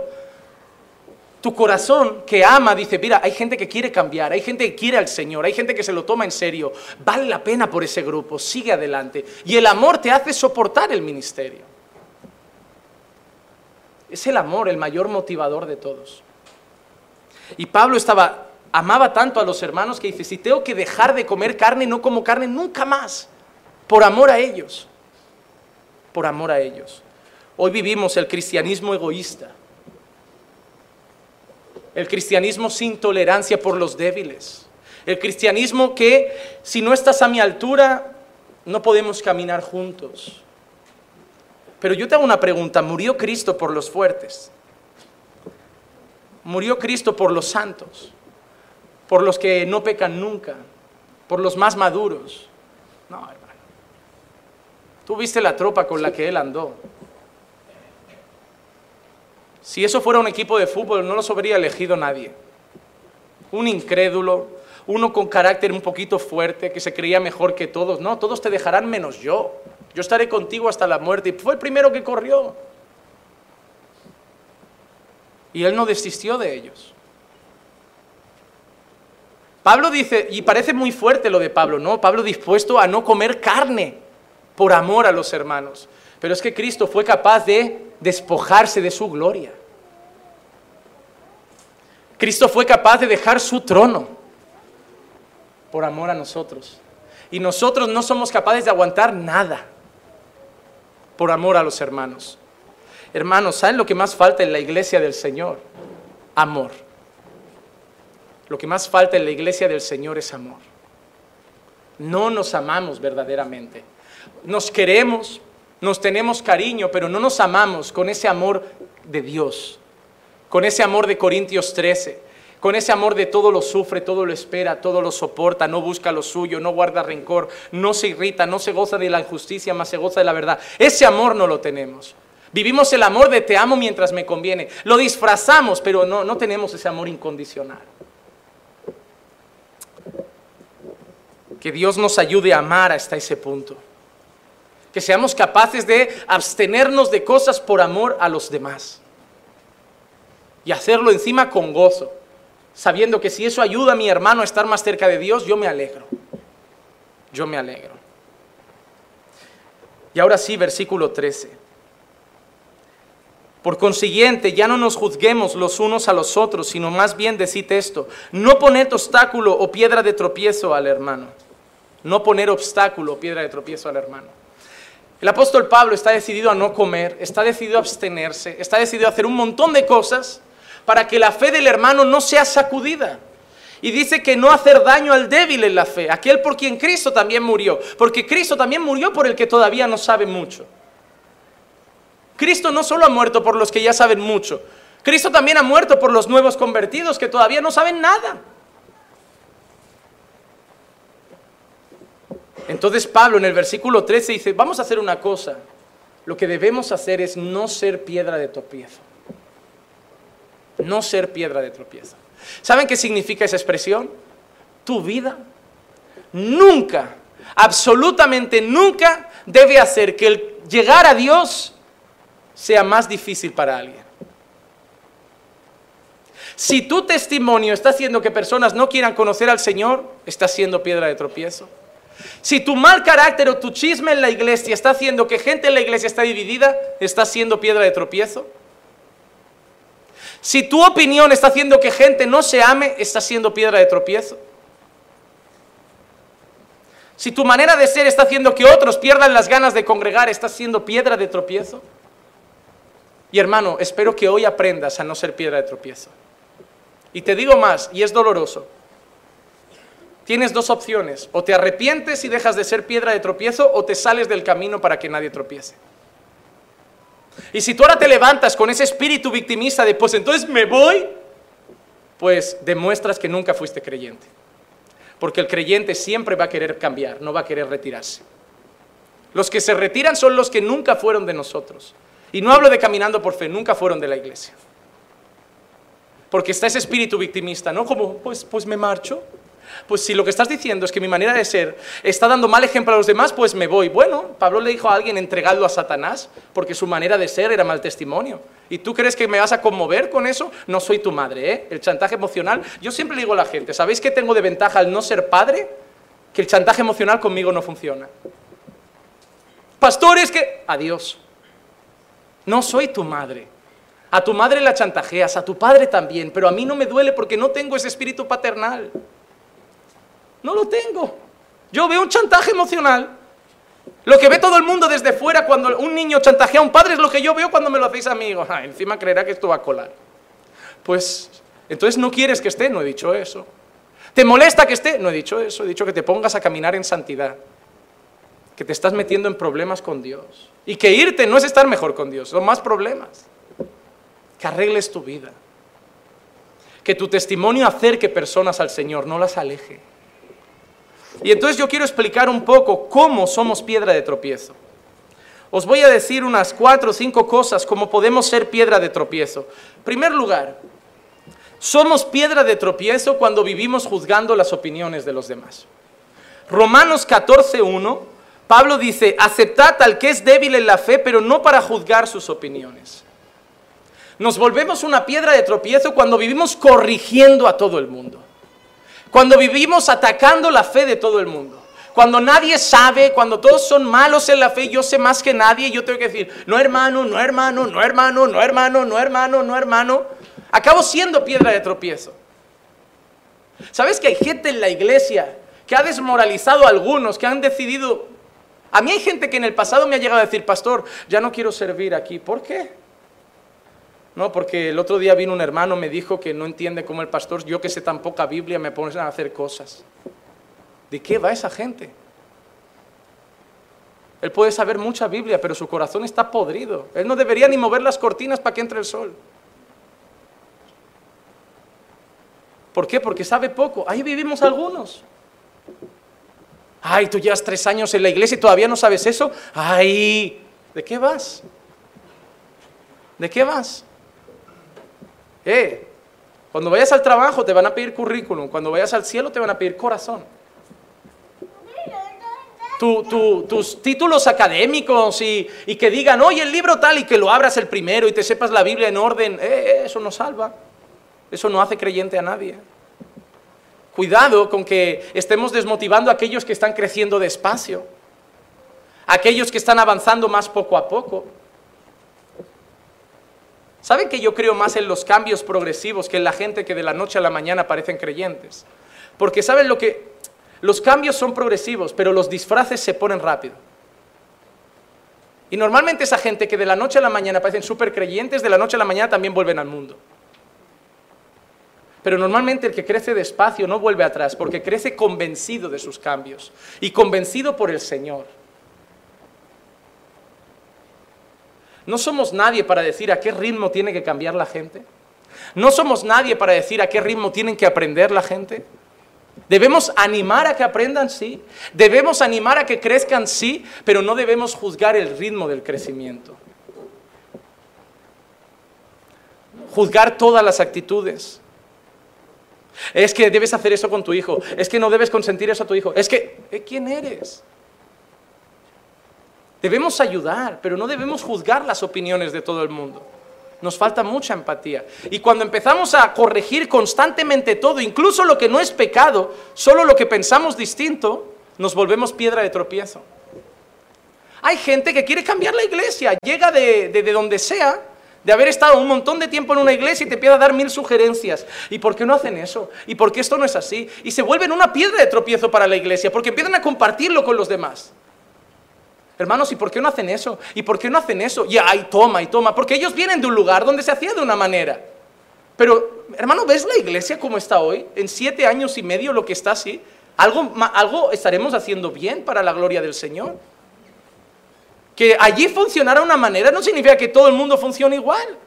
Tu corazón que ama dice, mira, hay gente que quiere cambiar, hay gente que quiere al Señor, hay gente que se lo toma en serio, vale la pena por ese grupo, sigue adelante. Y el amor te hace soportar el ministerio. Es el amor el mayor motivador de todos. Y Pablo estaba, amaba tanto a los hermanos que dice, si tengo que dejar de comer carne, no como carne nunca más, por amor a ellos, por amor a ellos. Hoy vivimos el cristianismo egoísta, el cristianismo sin tolerancia por los débiles, el cristianismo que si no estás a mi altura, no podemos caminar juntos. Pero yo te hago una pregunta, ¿murió Cristo por los fuertes? Murió Cristo por los santos, por los que no pecan nunca, por los más maduros. No, hermano. Tú viste la tropa con la que él andó. Si eso fuera un equipo de fútbol, no los habría elegido nadie. Un incrédulo, uno con carácter un poquito fuerte, que se creía mejor que todos. No, todos te dejarán menos yo. Yo estaré contigo hasta la muerte. Y fue el primero que corrió. Y él no desistió de ellos. Pablo dice, y parece muy fuerte lo de Pablo, ¿no? Pablo dispuesto a no comer carne por amor a los hermanos. Pero es que Cristo fue capaz de despojarse de su gloria. Cristo fue capaz de dejar su trono por amor a nosotros. Y nosotros no somos capaces de aguantar nada por amor a los hermanos. Hermanos, ¿saben lo que más falta en la iglesia del Señor? Amor. Lo que más falta en la iglesia del Señor es amor. No nos amamos verdaderamente. Nos queremos, nos tenemos cariño, pero no nos amamos con ese amor de Dios, con ese amor de Corintios 13, con ese amor de todo lo sufre, todo lo espera, todo lo soporta, no busca lo suyo, no guarda rencor, no se irrita, no se goza de la injusticia, más se goza de la verdad. Ese amor no lo tenemos. Vivimos el amor de te amo mientras me conviene. Lo disfrazamos, pero no, no tenemos ese amor incondicional. Que Dios nos ayude a amar hasta ese punto. Que seamos capaces de abstenernos de cosas por amor a los demás. Y hacerlo encima con gozo. Sabiendo que si eso ayuda a mi hermano a estar más cerca de Dios, yo me alegro. Yo me alegro. Y ahora sí, versículo 13. Por consiguiente, ya no nos juzguemos los unos a los otros, sino más bien decid esto, no poner obstáculo o piedra de tropiezo al hermano. No poner obstáculo piedra de tropiezo al hermano. El apóstol Pablo está decidido a no comer, está decidido a abstenerse, está decidido a hacer un montón de cosas para que la fe del hermano no sea sacudida. Y dice que no hacer daño al débil en la fe, aquel por quien Cristo también murió, porque Cristo también murió por el que todavía no sabe mucho. Cristo no solo ha muerto por los que ya saben mucho, Cristo también ha muerto por los nuevos convertidos que todavía no saben nada. Entonces Pablo en el versículo 13 dice, vamos a hacer una cosa, lo que debemos hacer es no ser piedra de tropiezo. No ser piedra de tropiezo. ¿Saben qué significa esa expresión? Tu vida nunca, absolutamente nunca debe hacer que el llegar a Dios sea más difícil para alguien. Si tu testimonio está haciendo que personas no quieran conocer al Señor, está siendo piedra de tropiezo. Si tu mal carácter o tu chisme en la iglesia está haciendo que gente en la iglesia está dividida, está siendo piedra de tropiezo. Si tu opinión está haciendo que gente no se ame, está siendo piedra de tropiezo. Si tu manera de ser está haciendo que otros pierdan las ganas de congregar, está siendo piedra de tropiezo. Y hermano, espero que hoy aprendas a no ser piedra de tropiezo. Y te digo más, y es doloroso. Tienes dos opciones, o te arrepientes y dejas de ser piedra de tropiezo, o te sales del camino para que nadie tropiece. Y si tú ahora te levantas con ese espíritu victimista de, pues entonces me voy, pues demuestras que nunca fuiste creyente. Porque el creyente siempre va a querer cambiar, no va a querer retirarse. Los que se retiran son los que nunca fueron de nosotros. Y no hablo de caminando por fe, nunca fueron de la iglesia. Porque está ese espíritu victimista, ¿no? Como, pues, pues me marcho. Pues si lo que estás diciendo es que mi manera de ser está dando mal ejemplo a los demás, pues me voy. Bueno, Pablo le dijo a alguien entregadlo a Satanás, porque su manera de ser era mal testimonio. ¿Y tú crees que me vas a conmover con eso? No soy tu madre, ¿eh? El chantaje emocional. Yo siempre le digo a la gente, ¿sabéis qué tengo de ventaja al no ser padre? Que el chantaje emocional conmigo no funciona. Pastores que... Adiós. No soy tu madre. A tu madre la chantajeas, a tu padre también, pero a mí no me duele porque no tengo ese espíritu paternal. No lo tengo. Yo veo un chantaje emocional. Lo que ve todo el mundo desde fuera cuando un niño chantajea a un padre es lo que yo veo cuando me lo hacéis a mí. Ah, encima creerá que esto va a colar. Pues, entonces no quieres que esté, no he dicho eso. ¿Te molesta que esté? No he dicho eso, he dicho que te pongas a caminar en santidad. Que te estás metiendo en problemas con Dios. Y que irte no es estar mejor con Dios, son más problemas. Que arregles tu vida. Que tu testimonio acerque personas al Señor, no las aleje. Y entonces yo quiero explicar un poco cómo somos piedra de tropiezo. Os voy a decir unas cuatro o cinco cosas como podemos ser piedra de tropiezo. En primer lugar, somos piedra de tropiezo cuando vivimos juzgando las opiniones de los demás. Romanos 14.1, Pablo dice, aceptad al que es débil en la fe, pero no para juzgar sus opiniones. Nos volvemos una piedra de tropiezo cuando vivimos corrigiendo a todo el mundo. Cuando vivimos atacando la fe de todo el mundo. Cuando nadie sabe, cuando todos son malos en la fe, yo sé más que nadie, yo tengo que decir, no hermano, no hermano, no hermano, no hermano, no hermano, no hermano. Acabo siendo piedra de tropiezo. ¿Sabes que hay gente en la iglesia que ha desmoralizado a algunos, que han decidido... A mí hay gente que en el pasado me ha llegado a decir, pastor, ya no quiero servir aquí. ¿Por qué? No, porque el otro día vino un hermano, me dijo que no entiende cómo el pastor, yo que sé tan poca Biblia, me pone a hacer cosas. ¿De qué va esa gente? Él puede saber mucha Biblia, pero su corazón está podrido. Él no debería ni mover las cortinas para que entre el sol. ¿Por qué? Porque sabe poco. Ahí vivimos algunos. Ay, tú llevas tres años en la iglesia y todavía no sabes eso. Ay, ¿de qué vas? ¿De qué vas? Eh, cuando vayas al trabajo te van a pedir currículum, cuando vayas al cielo te van a pedir corazón. tus títulos académicos y, que digan, oye, el libro tal, y que lo abras el primero y te sepas la Biblia en orden, eh, eh, eso no salva. Eso no hace creyente a nadie. Cuidado con que estemos desmotivando a aquellos que están creciendo despacio, aquellos que están avanzando más poco a poco. ¿Saben que yo creo más en los cambios progresivos que en la gente que de la noche a la mañana parecen creyentes? Porque saben lo que... Los cambios son progresivos, pero los disfraces se ponen rápido. Y normalmente esa gente que de la noche a la mañana parecen súper creyentes, de la noche a la mañana también vuelven al mundo. Pero normalmente el que crece despacio no vuelve atrás, porque crece convencido de sus cambios y convencido por el Señor. No somos nadie para decir a qué ritmo tiene que cambiar la gente. No somos nadie para decir a qué ritmo tienen que aprender la gente. Debemos animar a que aprendan, sí. Debemos animar a que crezcan, sí, pero no debemos juzgar el ritmo del crecimiento. Juzgar todas las actitudes. Es que debes hacer eso con tu hijo. Es que no debes consentir eso a tu hijo. Es que, ¿eh, ¿quién eres? Debemos ayudar, pero no debemos juzgar las opiniones de todo el mundo. Nos falta mucha empatía. Y cuando empezamos a corregir constantemente todo, incluso lo que no es pecado, solo lo que pensamos distinto, nos volvemos piedra de tropiezo. Hay gente que quiere cambiar la iglesia, llega de, donde sea, de haber estado un montón de tiempo en una iglesia y te empieza a dar mil sugerencias. ¿Y por qué no hacen eso? ¿Y por qué esto no es así? Y se vuelven una piedra de tropiezo para la iglesia, porque empiezan a compartirlo con los demás. Hermanos, ¿y por qué no hacen eso? ¿Y por qué no hacen eso? Y ay, toma y toma, porque ellos vienen de un lugar donde se hacía de una manera. Pero, hermano, ¿ves la iglesia como está hoy? En siete años y medio lo que está así. Algo, algo estaremos haciendo bien para la gloria del Señor. Que allí funcionara una manera no significa que todo el mundo funcione igual.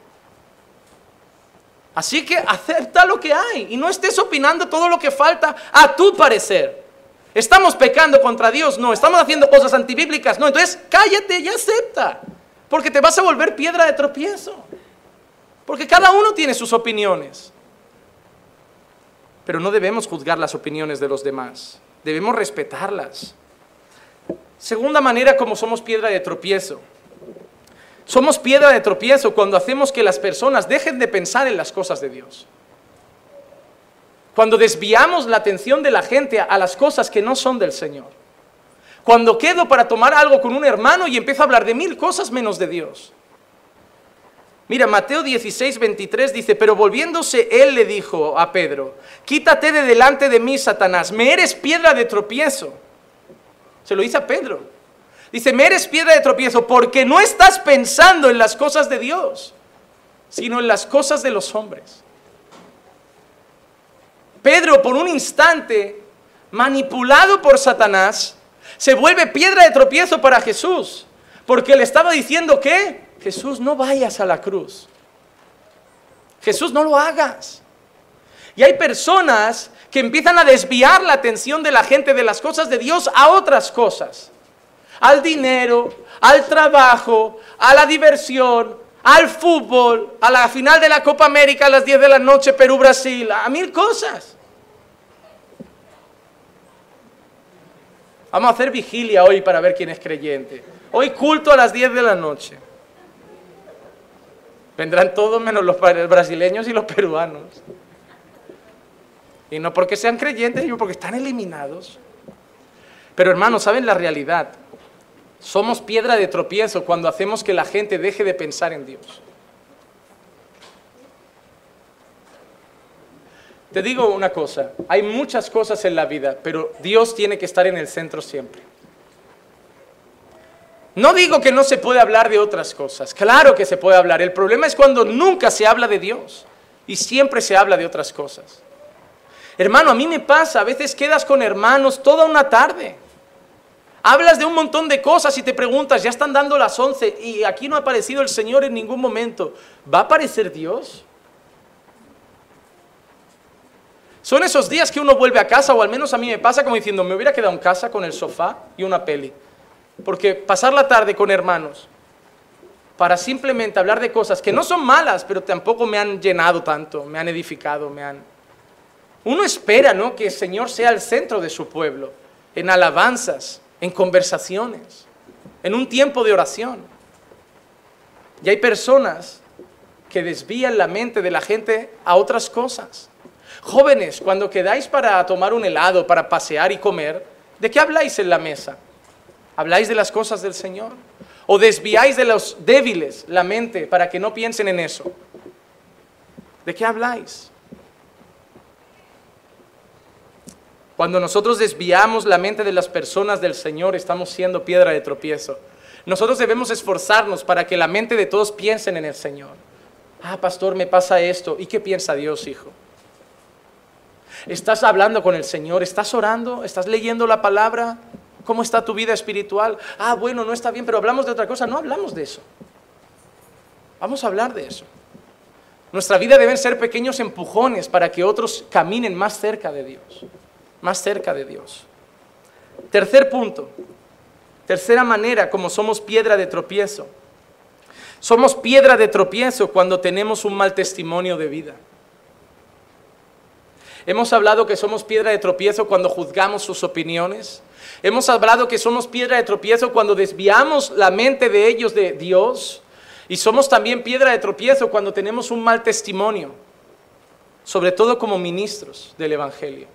Así que acepta lo que hay y no estés opinando todo lo que falta a tu parecer. ¿Estamos pecando contra Dios? No. ¿Estamos haciendo cosas antibíblicas? No. Entonces cállate y acepta. Porque te vas a volver piedra de tropiezo. Porque cada uno tiene sus opiniones. Pero no debemos juzgar las opiniones de los demás. Debemos respetarlas. Segunda manera como somos piedra de tropiezo. Somos piedra de tropiezo cuando hacemos que las personas dejen de pensar en las cosas de Dios. Cuando desviamos la atención de la gente a las cosas que no son del Señor. Cuando quedo para tomar algo con un hermano y empiezo a hablar de mil cosas menos de Dios. Mira, Mateo 16, 23 dice, pero volviéndose él le dijo a Pedro, quítate de delante de mí, Satanás, me eres piedra de tropiezo. Se lo dice a Pedro. Dice, me eres piedra de tropiezo porque no estás pensando en las cosas de Dios, sino en las cosas de los hombres. Pedro, por un instante, manipulado por Satanás, se vuelve piedra de tropiezo para Jesús, porque le estaba diciendo que Jesús, no vayas a la cruz. Jesús, no lo hagas. Y hay personas que empiezan a desviar la atención de la gente de las cosas de Dios a otras cosas. Al dinero, al trabajo, a la diversión, al fútbol, a la final de la Copa América a las 10 de la noche, Perú-Brasil, a mil cosas. Vamos a hacer vigilia hoy para ver quién es creyente. Hoy culto a las 10 de la noche. Vendrán todos menos los brasileños y los peruanos. Y no porque sean creyentes, sino porque están eliminados. Pero hermanos, ¿saben la realidad? Somos piedra de tropiezo cuando hacemos que la gente deje de pensar en Dios. Te digo una cosa, hay muchas cosas en la vida, pero Dios tiene que estar en el centro siempre. No digo que no se puede hablar de otras cosas, claro que se puede hablar. El problema es cuando nunca se habla de Dios y siempre se habla de otras cosas. Hermano, a mí me pasa, a veces quedas con hermanos toda una tarde. Hablas de un montón de cosas y te preguntas, ya están dando las once y aquí no ha aparecido el Señor en ningún momento. ¿Va a aparecer Dios? Son esos días que uno vuelve a casa, o al menos a mí me pasa como diciendo, me hubiera quedado en casa con el sofá y una peli. Porque pasar la tarde con hermanos para simplemente hablar de cosas que no son malas, pero tampoco me han llenado tanto, me han edificado, me han... Uno espera, ¿no? Que el Señor sea el centro de su pueblo, en alabanzas, en conversaciones, en un tiempo de oración. Y hay personas que desvían la mente de la gente a otras cosas. Jóvenes, cuando quedáis para tomar un helado, para pasear y comer, ¿de qué habláis en la mesa? ¿Habláis de las cosas del Señor? ¿O desviáis de los débiles la mente para que no piensen en eso? ¿De qué habláis? Cuando nosotros desviamos la mente de las personas del Señor, estamos siendo piedra de tropiezo. Nosotros debemos esforzarnos para que la mente de todos piensen en el Señor. Ah, pastor, me pasa esto. ¿Y qué piensa Dios, hijo? ¿Estás hablando con el Señor? ¿Estás orando? ¿Estás leyendo la palabra? ¿Cómo está tu vida espiritual? Ah, bueno, no está bien, pero hablamos de otra cosa. No hablamos de eso. Vamos a hablar de eso. Nuestra vida deben ser pequeños empujones para que otros caminen más cerca de Dios. Más cerca de Dios. Tercer punto. Tercera manera como somos piedra de tropiezo. Somos piedra de tropiezo cuando tenemos un mal testimonio de vida. Hemos hablado que somos piedra de tropiezo cuando juzgamos sus opiniones, Hemos hablado que somos piedra de tropiezo cuando desviamos la mente de ellos de Dios. Y somos también piedra de tropiezo cuando tenemos un mal testimonio, sobre todo como ministros del Evangelio.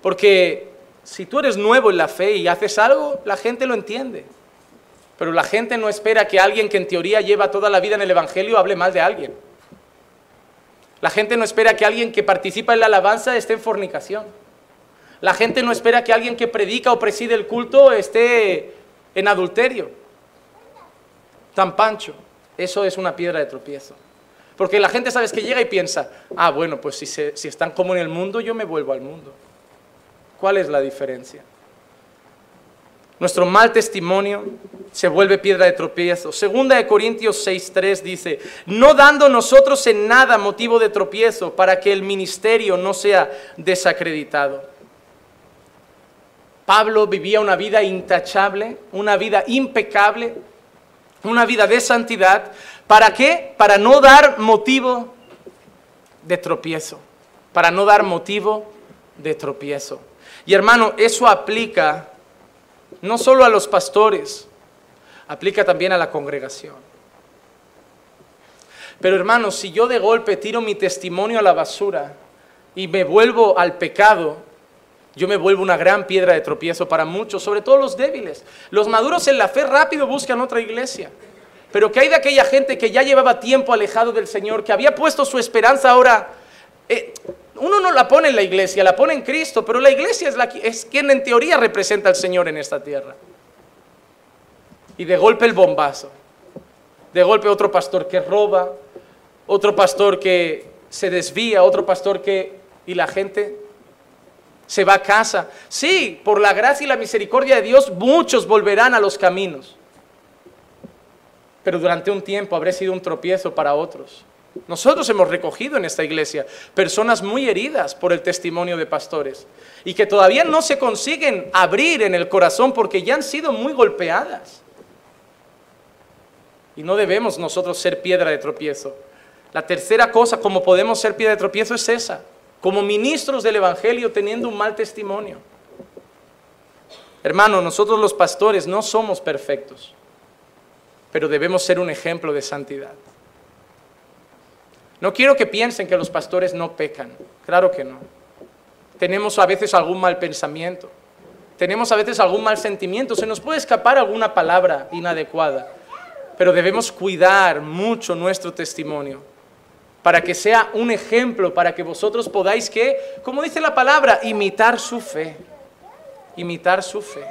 Porque si tú eres nuevo en la fe y haces algo, la gente lo entiende. Pero la gente no espera que alguien que en teoría lleva toda la vida en el Evangelio hable mal de alguien. La gente no espera que alguien que participa en la alabanza esté en fornicación. La gente no espera que alguien que predica o preside el culto esté en adulterio. Tan pancho. Eso es una piedra de tropiezo. Porque la gente, sabes, que llega y piensa, ah, bueno, pues si, si están como en el mundo, yo me vuelvo al mundo. ¿Cuál es la diferencia? Nuestro mal testimonio se vuelve piedra de tropiezo. Segunda de Corintios 6:3 dice, no dando nosotros en nada motivo de tropiezo para que el ministerio no sea desacreditado. Pablo vivía una vida intachable, una vida impecable, una vida de santidad. ¿Para qué? Para no dar motivo de tropiezo. Para no dar motivo de tropiezo. Y hermano, eso aplica no solo a los pastores, aplica también a la congregación. Pero hermano, si yo de golpe tiro mi testimonio a la basura y me vuelvo al pecado, yo me vuelvo una gran piedra de tropiezo para muchos, sobre todo los débiles. Los maduros en la fe rápido buscan otra iglesia. Pero ¿qué hay de aquella gente que ya llevaba tiempo alejado del Señor, que había puesto su esperanza ahora? Eh, uno no la pone en la iglesia, la pone en Cristo, pero la iglesia es, la, es quien en teoría representa al Señor en esta tierra. Y de golpe el bombazo. De golpe otro pastor que roba, otro pastor que se desvía, otro pastor que... Y la gente se va a casa. Sí, por la gracia y la misericordia de Dios, muchos volverán a los caminos. Pero durante un tiempo habrá sido un tropiezo para otros. Nosotros hemos recogido en esta iglesia personas muy heridas por el testimonio de pastores y que todavía no se consiguen abrir en el corazón porque ya han sido muy golpeadas. Y no debemos nosotros ser piedra de tropiezo. La tercera cosa como podemos ser piedra de tropiezo es esa, como ministros del Evangelio teniendo un mal testimonio. Hermano, nosotros los pastores no somos perfectos, pero debemos ser un ejemplo de santidad. No quiero que piensen que los pastores no pecan, claro que no. Tenemos a veces algún mal pensamiento, tenemos a veces algún mal sentimiento, se nos puede escapar alguna palabra inadecuada, pero debemos cuidar mucho nuestro testimonio para que sea un ejemplo, para que vosotros podáis que, como dice la palabra, imitar su fe, imitar su fe.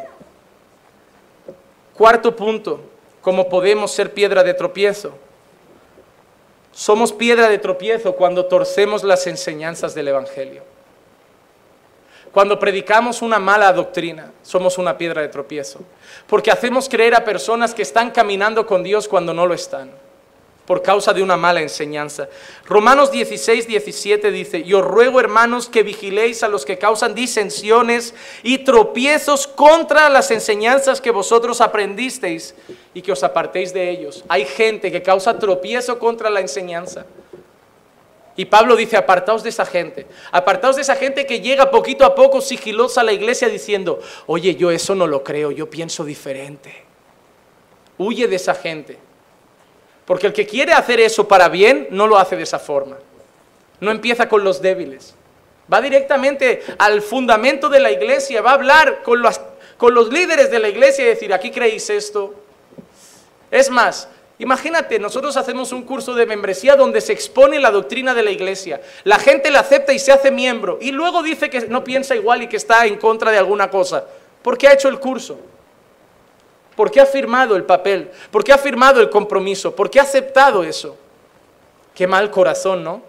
Cuarto punto, ¿cómo podemos ser piedra de tropiezo? Somos piedra de tropiezo cuando torcemos las enseñanzas del Evangelio. Cuando predicamos una mala doctrina, somos una piedra de tropiezo. Porque hacemos creer a personas que están caminando con Dios cuando no lo están por causa de una mala enseñanza. Romanos 16, 17 dice, yo ruego hermanos que vigiléis a los que causan disensiones y tropiezos contra las enseñanzas que vosotros aprendisteis y que os apartéis de ellos. Hay gente que causa tropiezo contra la enseñanza. Y Pablo dice, apartaos de esa gente, apartaos de esa gente que llega poquito a poco sigilosa a la iglesia diciendo, oye, yo eso no lo creo, yo pienso diferente. Huye de esa gente. Porque el que quiere hacer eso para bien no lo hace de esa forma. No empieza con los débiles. Va directamente al fundamento de la iglesia, va a hablar con los, con los líderes de la iglesia y decir, aquí creéis esto. Es más, imagínate, nosotros hacemos un curso de membresía donde se expone la doctrina de la iglesia. La gente la acepta y se hace miembro. Y luego dice que no piensa igual y que está en contra de alguna cosa. ¿Por qué ha hecho el curso? ¿Por qué ha firmado el papel? ¿Por qué ha firmado el compromiso? ¿Por qué ha aceptado eso? Qué mal corazón, ¿no?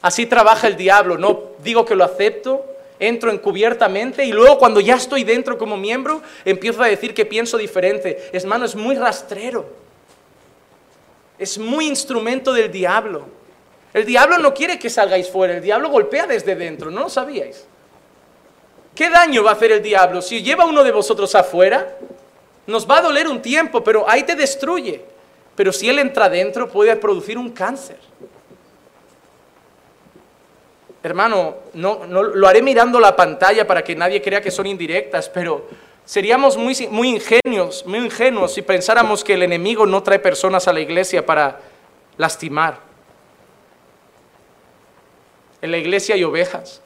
Así trabaja el diablo, no digo que lo acepto, entro encubiertamente y luego cuando ya estoy dentro como miembro empiezo a decir que pienso diferente. Hermano, es muy rastrero. Es muy instrumento del diablo. El diablo no quiere que salgáis fuera, el diablo golpea desde dentro, ¿no lo sabíais? ¿Qué daño va a hacer el diablo si lleva uno de vosotros afuera? Nos va a doler un tiempo, pero ahí te destruye. Pero si Él entra dentro, puede producir un cáncer. Hermano, no, no, lo haré mirando la pantalla para que nadie crea que son indirectas, pero seríamos muy, muy ingenios, muy ingenuos si pensáramos que el enemigo no trae personas a la iglesia para lastimar. En la iglesia hay ovejas,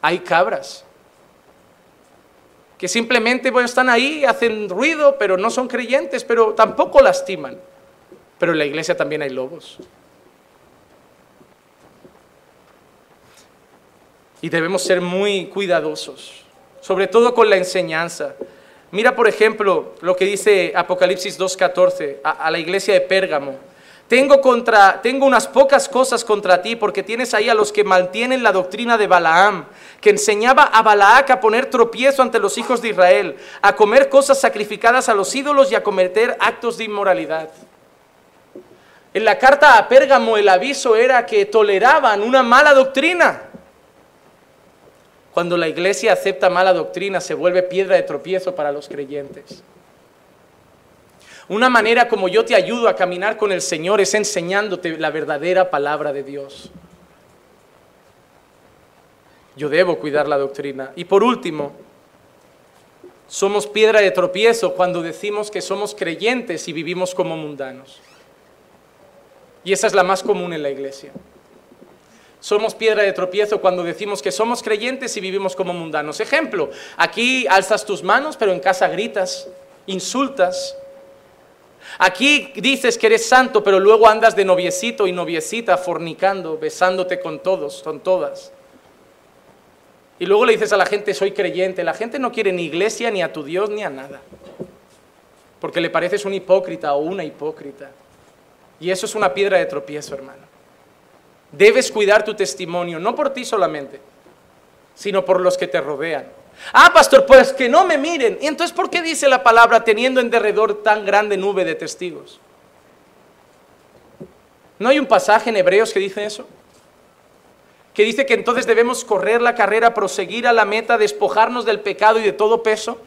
hay cabras, que simplemente están ahí, hacen ruido, pero no son creyentes, pero tampoco lastiman. Pero en la iglesia también hay lobos. Y debemos ser muy cuidadosos, sobre todo con la enseñanza. Mira, por ejemplo, lo que dice Apocalipsis 2.14 a la iglesia de Pérgamo. Tengo, contra, tengo unas pocas cosas contra ti porque tienes ahí a los que mantienen la doctrina de Balaam, que enseñaba a Balaac a poner tropiezo ante los hijos de Israel, a comer cosas sacrificadas a los ídolos y a cometer actos de inmoralidad. En la carta a Pérgamo el aviso era que toleraban una mala doctrina. Cuando la iglesia acepta mala doctrina se vuelve piedra de tropiezo para los creyentes. Una manera como yo te ayudo a caminar con el Señor es enseñándote la verdadera palabra de Dios. Yo debo cuidar la doctrina. Y por último, somos piedra de tropiezo cuando decimos que somos creyentes y vivimos como mundanos. Y esa es la más común en la iglesia. Somos piedra de tropiezo cuando decimos que somos creyentes y vivimos como mundanos. Ejemplo, aquí alzas tus manos, pero en casa gritas, insultas, Aquí dices que eres santo, pero luego andas de noviecito y noviecita fornicando, besándote con todos, con todas. Y luego le dices a la gente, soy creyente. La gente no quiere ni iglesia, ni a tu Dios, ni a nada. Porque le pareces un hipócrita o una hipócrita. Y eso es una piedra de tropiezo, hermano. Debes cuidar tu testimonio, no por ti solamente, sino por los que te rodean. Ah, pastor, pues que no me miren. ¿Y entonces por qué dice la palabra teniendo en derredor tan grande nube de testigos? ¿No hay un pasaje en Hebreos que dice eso? Que dice que entonces debemos correr la carrera, proseguir a la meta, despojarnos del pecado y de todo peso.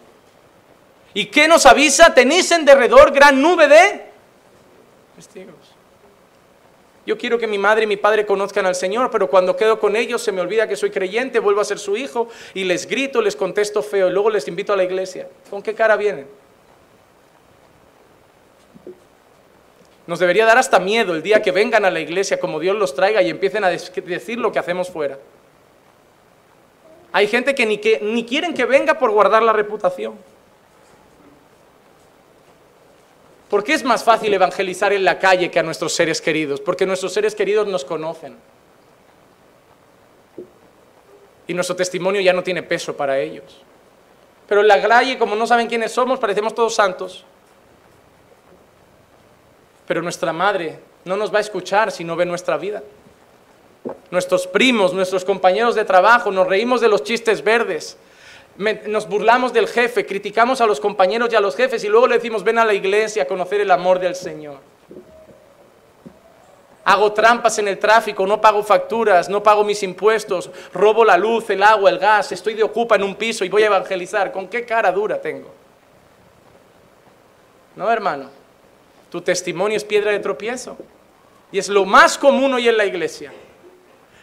¿Y qué nos avisa? Tenéis en derredor gran nube de testigos. Yo quiero que mi madre y mi padre conozcan al Señor, pero cuando quedo con ellos se me olvida que soy creyente, vuelvo a ser su hijo y les grito, les contesto feo y luego les invito a la iglesia. ¿Con qué cara vienen? Nos debería dar hasta miedo el día que vengan a la iglesia como Dios los traiga y empiecen a decir lo que hacemos fuera. Hay gente que ni, que ni quieren que venga por guardar la reputación. ¿Por qué es más fácil evangelizar en la calle que a nuestros seres queridos? Porque nuestros seres queridos nos conocen. Y nuestro testimonio ya no tiene peso para ellos. Pero en la calle, como no saben quiénes somos, parecemos todos santos. Pero nuestra madre no nos va a escuchar si no ve nuestra vida. Nuestros primos, nuestros compañeros de trabajo, nos reímos de los chistes verdes, nos burlamos del jefe, criticamos a los compañeros y a los jefes y luego le decimos, ven a la iglesia a conocer el amor del Señor. Hago trampas en el tráfico, no pago facturas, no pago mis impuestos, robo la luz, el agua, el gas, estoy de ocupa en un piso y voy a evangelizar. ¿Con qué cara dura tengo? No, hermano, tu testimonio es piedra de tropiezo. Y es lo más común hoy en la iglesia.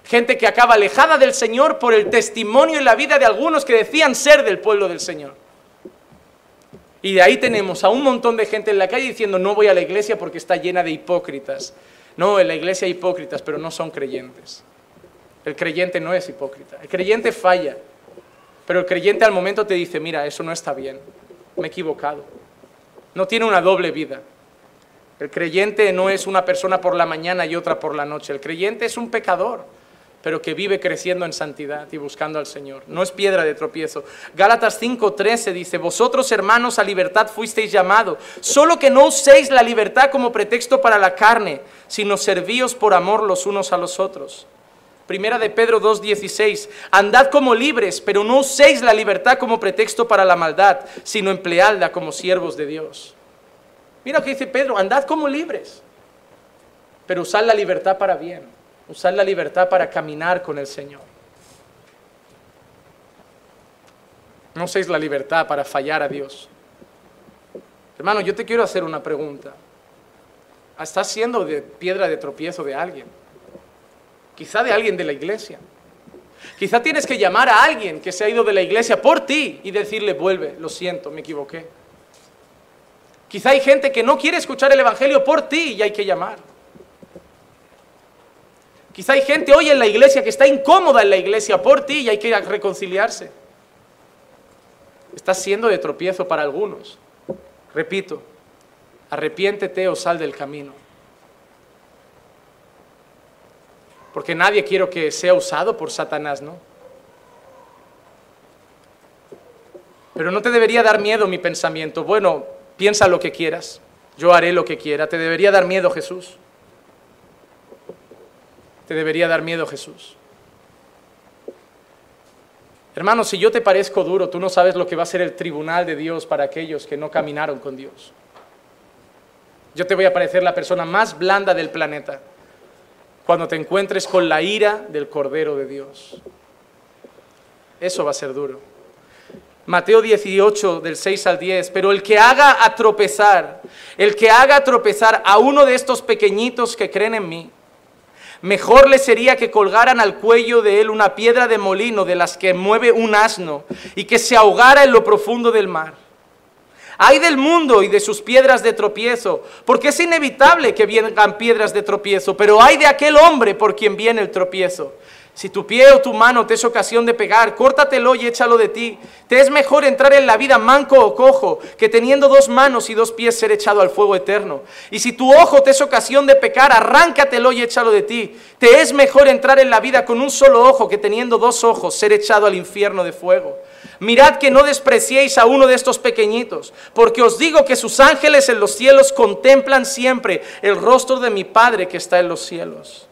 Gente que acaba alejada del Señor por el testimonio y la vida de algunos que decían ser del pueblo del Señor. Y de ahí tenemos a un montón de gente en la calle diciendo no voy a la iglesia porque está llena de hipócritas. No, en la iglesia hay hipócritas, pero no son creyentes. El creyente no es hipócrita. El creyente falla. Pero el creyente al momento te dice, mira, eso no está bien. Me he equivocado. No tiene una doble vida. El creyente no es una persona por la mañana y otra por la noche. El creyente es un pecador pero que vive creciendo en santidad y buscando al Señor. No es piedra de tropiezo. Gálatas 5:13 dice, vosotros hermanos a libertad fuisteis llamados, solo que no uséis la libertad como pretexto para la carne, sino servíos por amor los unos a los otros. Primera de Pedro 2:16, andad como libres, pero no uséis la libertad como pretexto para la maldad, sino empleadla como siervos de Dios. Mira lo que dice Pedro, andad como libres, pero usad la libertad para bien. Usar la libertad para caminar con el Señor. No uséis la libertad para fallar a Dios. Hermano, yo te quiero hacer una pregunta. ¿Estás siendo de piedra de tropiezo de alguien? Quizá de alguien de la iglesia. Quizá tienes que llamar a alguien que se ha ido de la iglesia por ti y decirle, vuelve, lo siento, me equivoqué. Quizá hay gente que no quiere escuchar el Evangelio por ti y hay que llamar. Quizá hay gente hoy en la iglesia que está incómoda en la iglesia por ti y hay que reconciliarse. Estás siendo de tropiezo para algunos. Repito, arrepiéntete o sal del camino. Porque nadie quiere que sea usado por Satanás, ¿no? Pero no te debería dar miedo mi pensamiento. Bueno, piensa lo que quieras. Yo haré lo que quiera. Te debería dar miedo Jesús. Te debería dar miedo Jesús. Hermano, si yo te parezco duro, tú no sabes lo que va a ser el tribunal de Dios para aquellos que no caminaron con Dios. Yo te voy a parecer la persona más blanda del planeta cuando te encuentres con la ira del Cordero de Dios. Eso va a ser duro. Mateo 18, del 6 al 10, pero el que haga a tropezar, el que haga tropezar a uno de estos pequeñitos que creen en mí, Mejor le sería que colgaran al cuello de él una piedra de molino de las que mueve un asno y que se ahogara en lo profundo del mar. Hay del mundo y de sus piedras de tropiezo, porque es inevitable que vengan piedras de tropiezo, pero hay de aquel hombre por quien viene el tropiezo. Si tu pie o tu mano te es ocasión de pegar, córtatelo y échalo de ti. Te es mejor entrar en la vida manco o cojo que teniendo dos manos y dos pies ser echado al fuego eterno. Y si tu ojo te es ocasión de pecar, arráncatelo y échalo de ti. Te es mejor entrar en la vida con un solo ojo que teniendo dos ojos ser echado al infierno de fuego. Mirad que no despreciéis a uno de estos pequeñitos, porque os digo que sus ángeles en los cielos contemplan siempre el rostro de mi Padre que está en los cielos.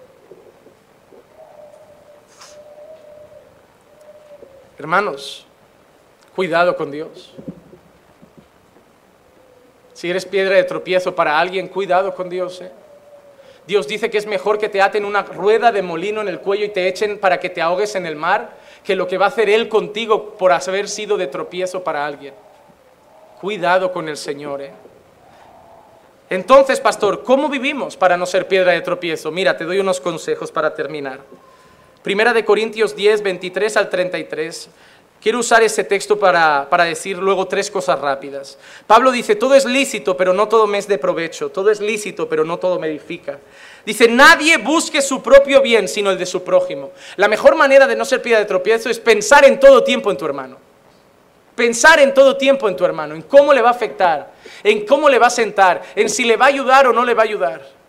Hermanos, cuidado con Dios. Si eres piedra de tropiezo para alguien, cuidado con Dios. ¿eh? Dios dice que es mejor que te aten una rueda de molino en el cuello y te echen para que te ahogues en el mar, que lo que va a hacer Él contigo por haber sido de tropiezo para alguien. Cuidado con el Señor. ¿eh? Entonces, pastor, ¿cómo vivimos para no ser piedra de tropiezo? Mira, te doy unos consejos para terminar. Primera de Corintios 10, 23 al 33. Quiero usar ese texto para, para, decir luego tres cosas rápidas. Pablo dice, todo es lícito, pero no todo me es de provecho. Todo es lícito, pero no todo me edifica. Dice, nadie busque su propio bien, sino el de su prójimo. La mejor manera de no ser piedra de tropiezo es pensar en todo tiempo en tu hermano. Pensar en todo tiempo en tu hermano, en cómo le va a afectar, en cómo le va a sentar, en si le va a ayudar o no le va a ayudar.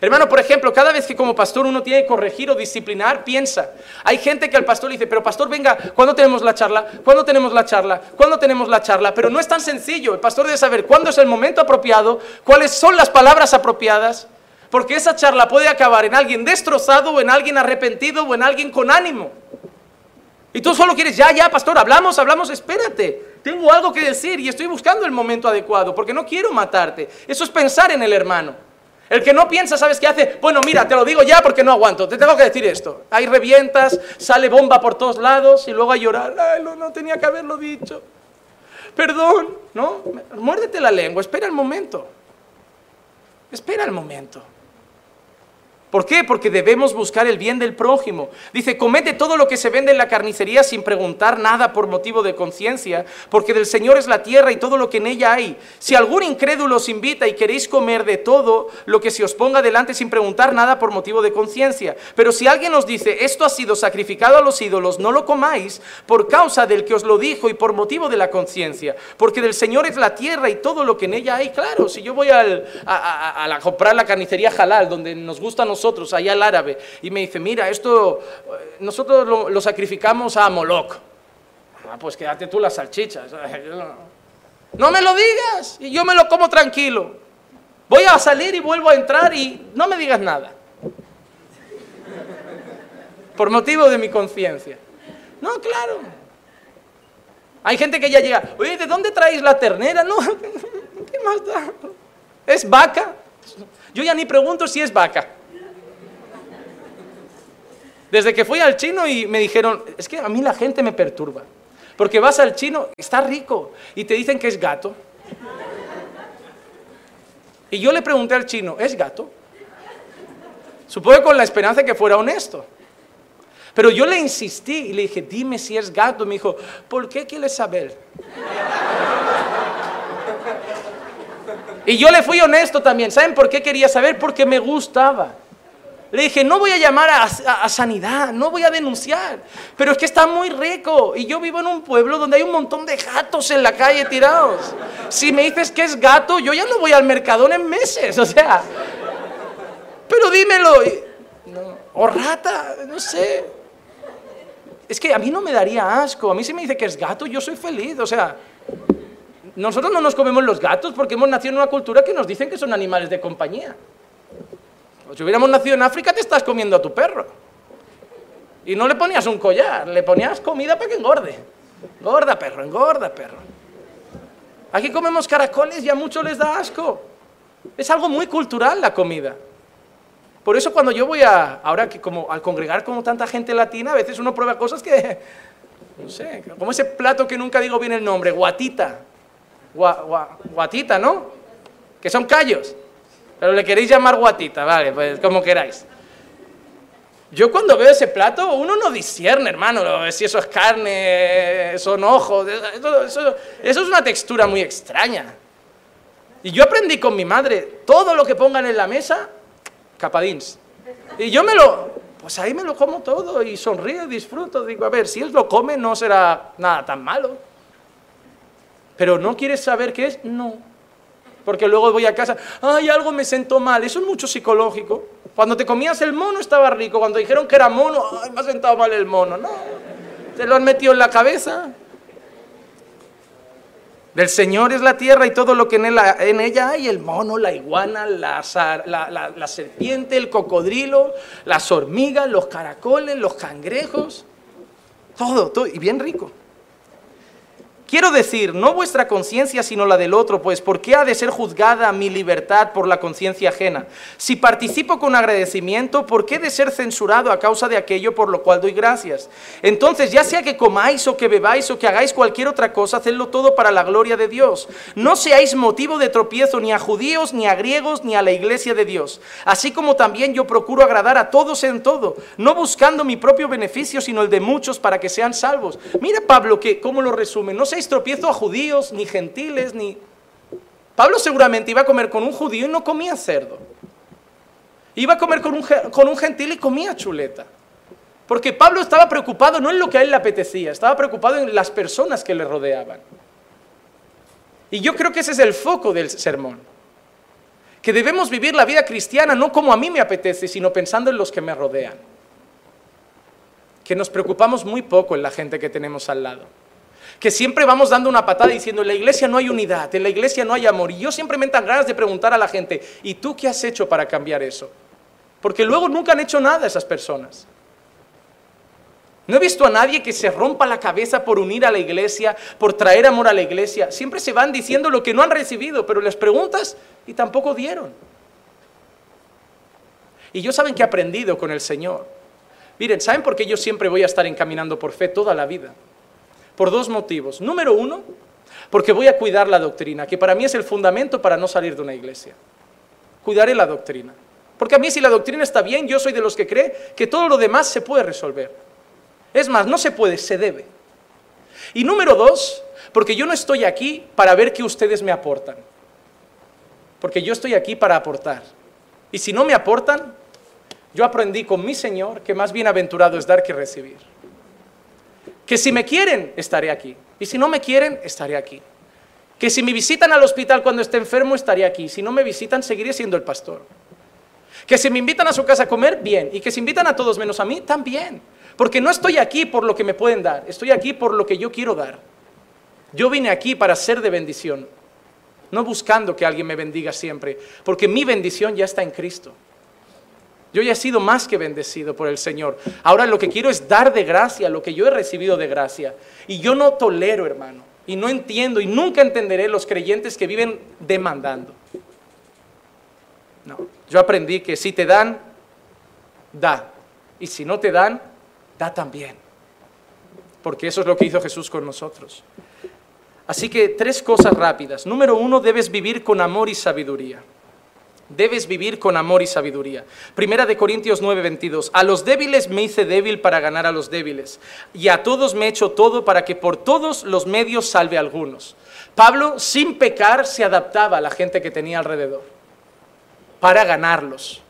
Hermano, por ejemplo, cada vez que como pastor uno tiene que corregir o disciplinar, piensa. Hay gente que al pastor le dice, pero pastor, venga, ¿cuándo tenemos la charla? ¿Cuándo tenemos la charla? ¿Cuándo tenemos la charla? Pero no es tan sencillo. El pastor debe saber cuándo es el momento apropiado, cuáles son las palabras apropiadas, porque esa charla puede acabar en alguien destrozado o en alguien arrepentido o en alguien con ánimo. Y tú solo quieres, ya, ya, pastor, hablamos, hablamos, espérate. Tengo algo que decir y estoy buscando el momento adecuado porque no quiero matarte. Eso es pensar en el hermano. El que no piensa, ¿sabes qué hace? Bueno, mira, te lo digo ya porque no aguanto. Te tengo que decir esto. Hay revientas, sale bomba por todos lados y luego a llorar. No, no tenía que haberlo dicho. Perdón, ¿no? Muérdete la lengua, espera el momento. Espera el momento. ¿Por qué? Porque debemos buscar el bien del prójimo. Dice, comete todo lo que se vende en la carnicería sin preguntar nada por motivo de conciencia, porque del Señor es la tierra y todo lo que en ella hay. Si algún incrédulo os invita y queréis comer de todo lo que se os ponga delante sin preguntar nada por motivo de conciencia, pero si alguien os dice, esto ha sido sacrificado a los ídolos, no lo comáis por causa del que os lo dijo y por motivo de la conciencia, porque del Señor es la tierra y todo lo que en ella hay. Claro, si yo voy a, comprar la carnicería halal, donde nos gusta a nosotros, allá al árabe, y me dice, mira, esto eh, nosotros lo, sacrificamos a Moloch. Ah, pues quédate tú las salchichas. No me lo digas, y yo me lo como tranquilo. Voy a salir y vuelvo a entrar y no me digas nada. Por motivo de mi conciencia. No, claro. Hay gente que ya llega, oye, ¿de dónde traéis la ternera? No, ¿qué más da? ¿Es vaca? Yo ya ni pregunto si es vaca. Desde que fui al chino y me dijeron, es que a mí la gente me perturba. Porque vas al chino, está rico, y te dicen que es gato. Y yo le pregunté al chino, ¿es gato? Supongo con la esperanza de que fuera honesto. Pero yo le insistí y le dije, dime si es gato. Me dijo, ¿por qué quieres saber? y yo le fui honesto también. ¿Saben por qué quería saber? Porque me gustaba. Le dije, no voy a llamar a, sanidad, no voy a denunciar, pero es que está muy rico y yo vivo en un pueblo donde hay un montón de gatos en la calle tirados. Si me dices que es gato, yo ya no voy al mercadón en meses, o sea, pero dímelo. O rata, no sé. Es que a mí no me daría asco, a mí si me dice que es gato, yo soy feliz, o sea, nosotros no nos comemos los gatos porque hemos nacido en una cultura que nos dicen que son animales de compañía. Si hubiéramos nacido en África, te estás comiendo a tu perro. Y no le ponías un collar, le ponías comida para que engorde. Engorda, perro, engorda, perro. Aquí comemos caracoles y a muchos les da asco. Es algo muy cultural la comida. Por eso cuando yo voy a, ahora que como al congregar como tanta gente latina, a veces uno prueba cosas que, no sé, como ese plato que nunca digo bien el nombre, guatita. guatita, ¿no? Que son callos. Pero le queréis llamar guatita, vale, pues como queráis. Yo cuando veo ese plato, uno no discierne, hermano, si eso es carne, son ojos, eso, es una textura muy extraña. Y yo aprendí con mi madre, todo lo que pongan en la mesa, capadins. Y yo me lo, pues ahí me lo como todo y sonrío disfruto. Digo, a ver, si él lo come no será nada tan malo. Pero no quieres saber qué es, no. Porque luego voy a casa, ay, algo me sentó mal. Eso es mucho psicológico. Cuando te comías el mono estaba rico. Cuando dijeron que era mono, ay, me ha sentado mal el mono. No, te lo han metido en la cabeza. Del Señor es la tierra y todo lo que en, ella hay, el mono, la iguana, la, la, serpiente, el cocodrilo, las hormigas, los caracoles, los cangrejos, todo, todo, y bien rico. Quiero decir, no vuestra conciencia, sino la del otro, pues ¿por qué ha de ser juzgada mi libertad por la conciencia ajena? Si participo con agradecimiento, ¿por qué de ser censurado a causa de aquello por lo cual doy gracias? Entonces, ya sea que comáis o que bebáis o que hagáis cualquier otra cosa, hacedlo todo para la gloria de Dios. No seáis motivo de tropiezo ni a judíos, ni a griegos, ni a la iglesia de Dios. Así como también yo procuro agradar a todos en todo, no buscando mi propio beneficio, sino el de muchos para que sean salvos. Mira Pablo que, ¿cómo lo resume? No sé tropiezo a judíos, ni gentiles, ni... Pablo seguramente iba a comer con un judío y no comía cerdo. Iba a comer con un, con un gentil y comía chuleta. Porque Pablo estaba preocupado no en lo que a él le apetecía, estaba preocupado en las personas que le rodeaban. Y yo creo que ese es el foco del sermón. Que debemos vivir la vida cristiana no como a mí me apetece, sino pensando en los que me rodean. Que nos preocupamos muy poco en la gente que tenemos al lado que siempre vamos dando una patada diciendo, en la iglesia no hay unidad, en la iglesia no hay amor. Y yo siempre me dan ganas de preguntar a la gente, ¿y tú qué has hecho para cambiar eso? Porque luego nunca han hecho nada esas personas. No he visto a nadie que se rompa la cabeza por unir a la iglesia, por traer amor a la iglesia. Siempre se van diciendo lo que no han recibido, pero les preguntas y tampoco dieron. Y yo saben que he aprendido con el Señor. Miren, ¿saben por qué yo siempre voy a estar encaminando por fe toda la vida? Por dos motivos. Número uno, porque voy a cuidar la doctrina, que para mí es el fundamento para no salir de una iglesia. Cuidaré la doctrina. Porque a mí si la doctrina está bien, yo soy de los que cree que todo lo demás se puede resolver. Es más, no se puede, se debe. Y número dos, porque yo no estoy aquí para ver qué ustedes me aportan. Porque yo estoy aquí para aportar. Y si no me aportan, yo aprendí con mi Señor que más bienaventurado es dar que recibir que si me quieren, estaré aquí. Y si no me quieren, estaré aquí. Que si me visitan al hospital cuando esté enfermo, estaré aquí. Si no me visitan, seguiré siendo el pastor. Que si me invitan a su casa a comer, bien. Y que si invitan a todos menos a mí, también. Porque no estoy aquí por lo que me pueden dar, estoy aquí por lo que yo quiero dar. Yo vine aquí para ser de bendición, no buscando que alguien me bendiga siempre, porque mi bendición ya está en Cristo. Yo ya he sido más que bendecido por el Señor. Ahora lo que quiero es dar de gracia lo que yo he recibido de gracia. Y yo no tolero, hermano, y no entiendo y nunca entenderé los creyentes que viven demandando. No, yo aprendí que si te dan, da. Y si no te dan, da también. Porque eso es lo que hizo Jesús con nosotros. Así que tres cosas rápidas. Número uno, debes vivir con amor y sabiduría. Debes vivir con amor y sabiduría. Primera de Corintios 9:22. A los débiles me hice débil para ganar a los débiles. Y a todos me he hecho todo para que por todos los medios salve a algunos. Pablo, sin pecar, se adaptaba a la gente que tenía alrededor. Para ganarlos.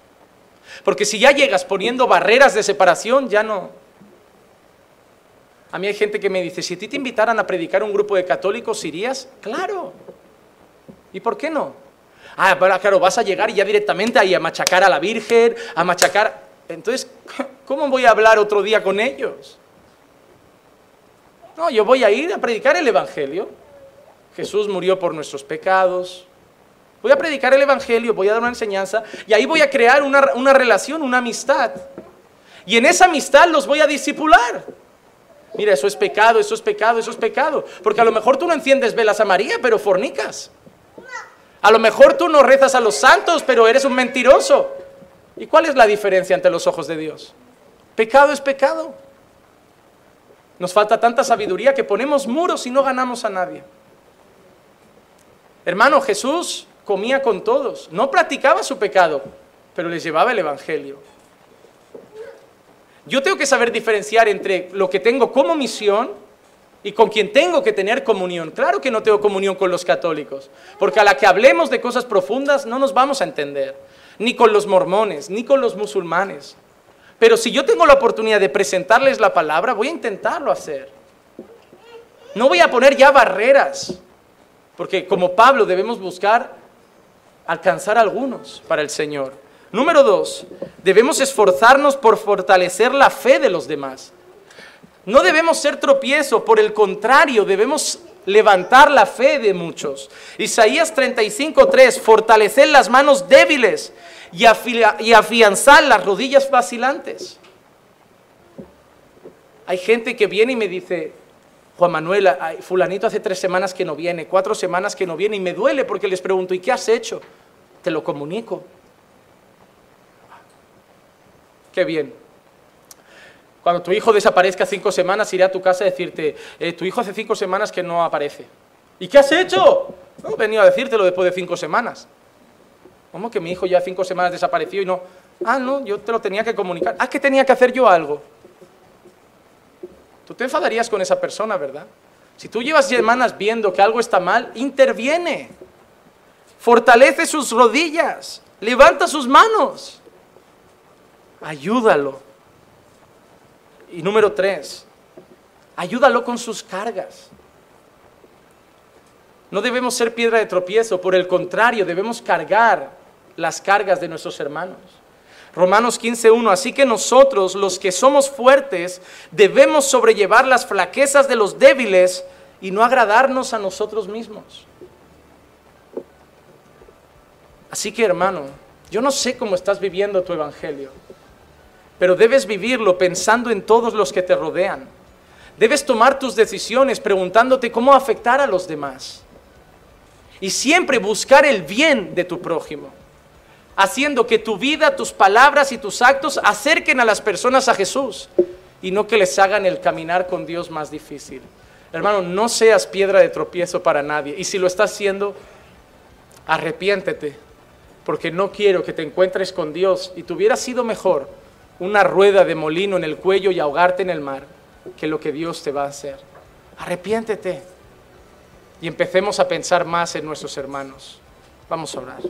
Porque si ya llegas poniendo barreras de separación, ya no. A mí hay gente que me dice, si a ti te invitaran a predicar un grupo de católicos, ¿irías? Claro. ¿Y por qué no? Ah, claro, vas a llegar ya directamente ahí a machacar a la Virgen, a machacar... Entonces, ¿cómo voy a hablar otro día con ellos? No, yo voy a ir a predicar el Evangelio. Jesús murió por nuestros pecados. Voy a predicar el Evangelio, voy a dar una enseñanza y ahí voy a crear una, una relación, una amistad. Y en esa amistad los voy a disipular. Mira, eso es pecado, eso es pecado, eso es pecado. Porque a lo mejor tú no enciendes velas a María, pero fornicas. A lo mejor tú no rezas a los santos, pero eres un mentiroso. ¿Y cuál es la diferencia ante los ojos de Dios? Pecado es pecado. Nos falta tanta sabiduría que ponemos muros y no ganamos a nadie. Hermano, Jesús comía con todos, no practicaba su pecado, pero les llevaba el Evangelio. Yo tengo que saber diferenciar entre lo que tengo como misión y con quien tengo que tener comunión. Claro que no tengo comunión con los católicos, porque a la que hablemos de cosas profundas no nos vamos a entender, ni con los mormones, ni con los musulmanes. Pero si yo tengo la oportunidad de presentarles la palabra, voy a intentarlo hacer. No voy a poner ya barreras, porque como Pablo debemos buscar alcanzar algunos para el Señor. Número dos, debemos esforzarnos por fortalecer la fe de los demás. No debemos ser tropiezo, por el contrario, debemos levantar la fe de muchos. Isaías 35:3, fortalecer las manos débiles y, y afianzar las rodillas vacilantes. Hay gente que viene y me dice, Juan Manuel, fulanito hace tres semanas que no viene, cuatro semanas que no viene, y me duele porque les pregunto, ¿y qué has hecho? Te lo comunico. Qué bien. Cuando tu hijo desaparezca cinco semanas, iré a tu casa a decirte, eh, tu hijo hace cinco semanas que no aparece. ¿Y qué has hecho? No, he venido a decírtelo después de cinco semanas. ¿Cómo que mi hijo ya cinco semanas desapareció y no? Ah, no, yo te lo tenía que comunicar. Ah, que tenía que hacer yo algo. Tú te enfadarías con esa persona, ¿verdad? Si tú llevas semanas viendo que algo está mal, interviene. Fortalece sus rodillas. Levanta sus manos. Ayúdalo. Y número tres, ayúdalo con sus cargas. No debemos ser piedra de tropiezo, por el contrario, debemos cargar las cargas de nuestros hermanos. Romanos 15.1, así que nosotros, los que somos fuertes, debemos sobrellevar las flaquezas de los débiles y no agradarnos a nosotros mismos. Así que hermano, yo no sé cómo estás viviendo tu evangelio, pero debes vivirlo pensando en todos los que te rodean. Debes tomar tus decisiones preguntándote cómo afectar a los demás. Y siempre buscar el bien de tu prójimo haciendo que tu vida, tus palabras y tus actos acerquen a las personas a Jesús y no que les hagan el caminar con Dios más difícil. Hermano, no seas piedra de tropiezo para nadie. Y si lo estás haciendo, arrepiéntete, porque no quiero que te encuentres con Dios y te hubiera sido mejor una rueda de molino en el cuello y ahogarte en el mar que lo que Dios te va a hacer. Arrepiéntete y empecemos a pensar más en nuestros hermanos. Vamos a orar.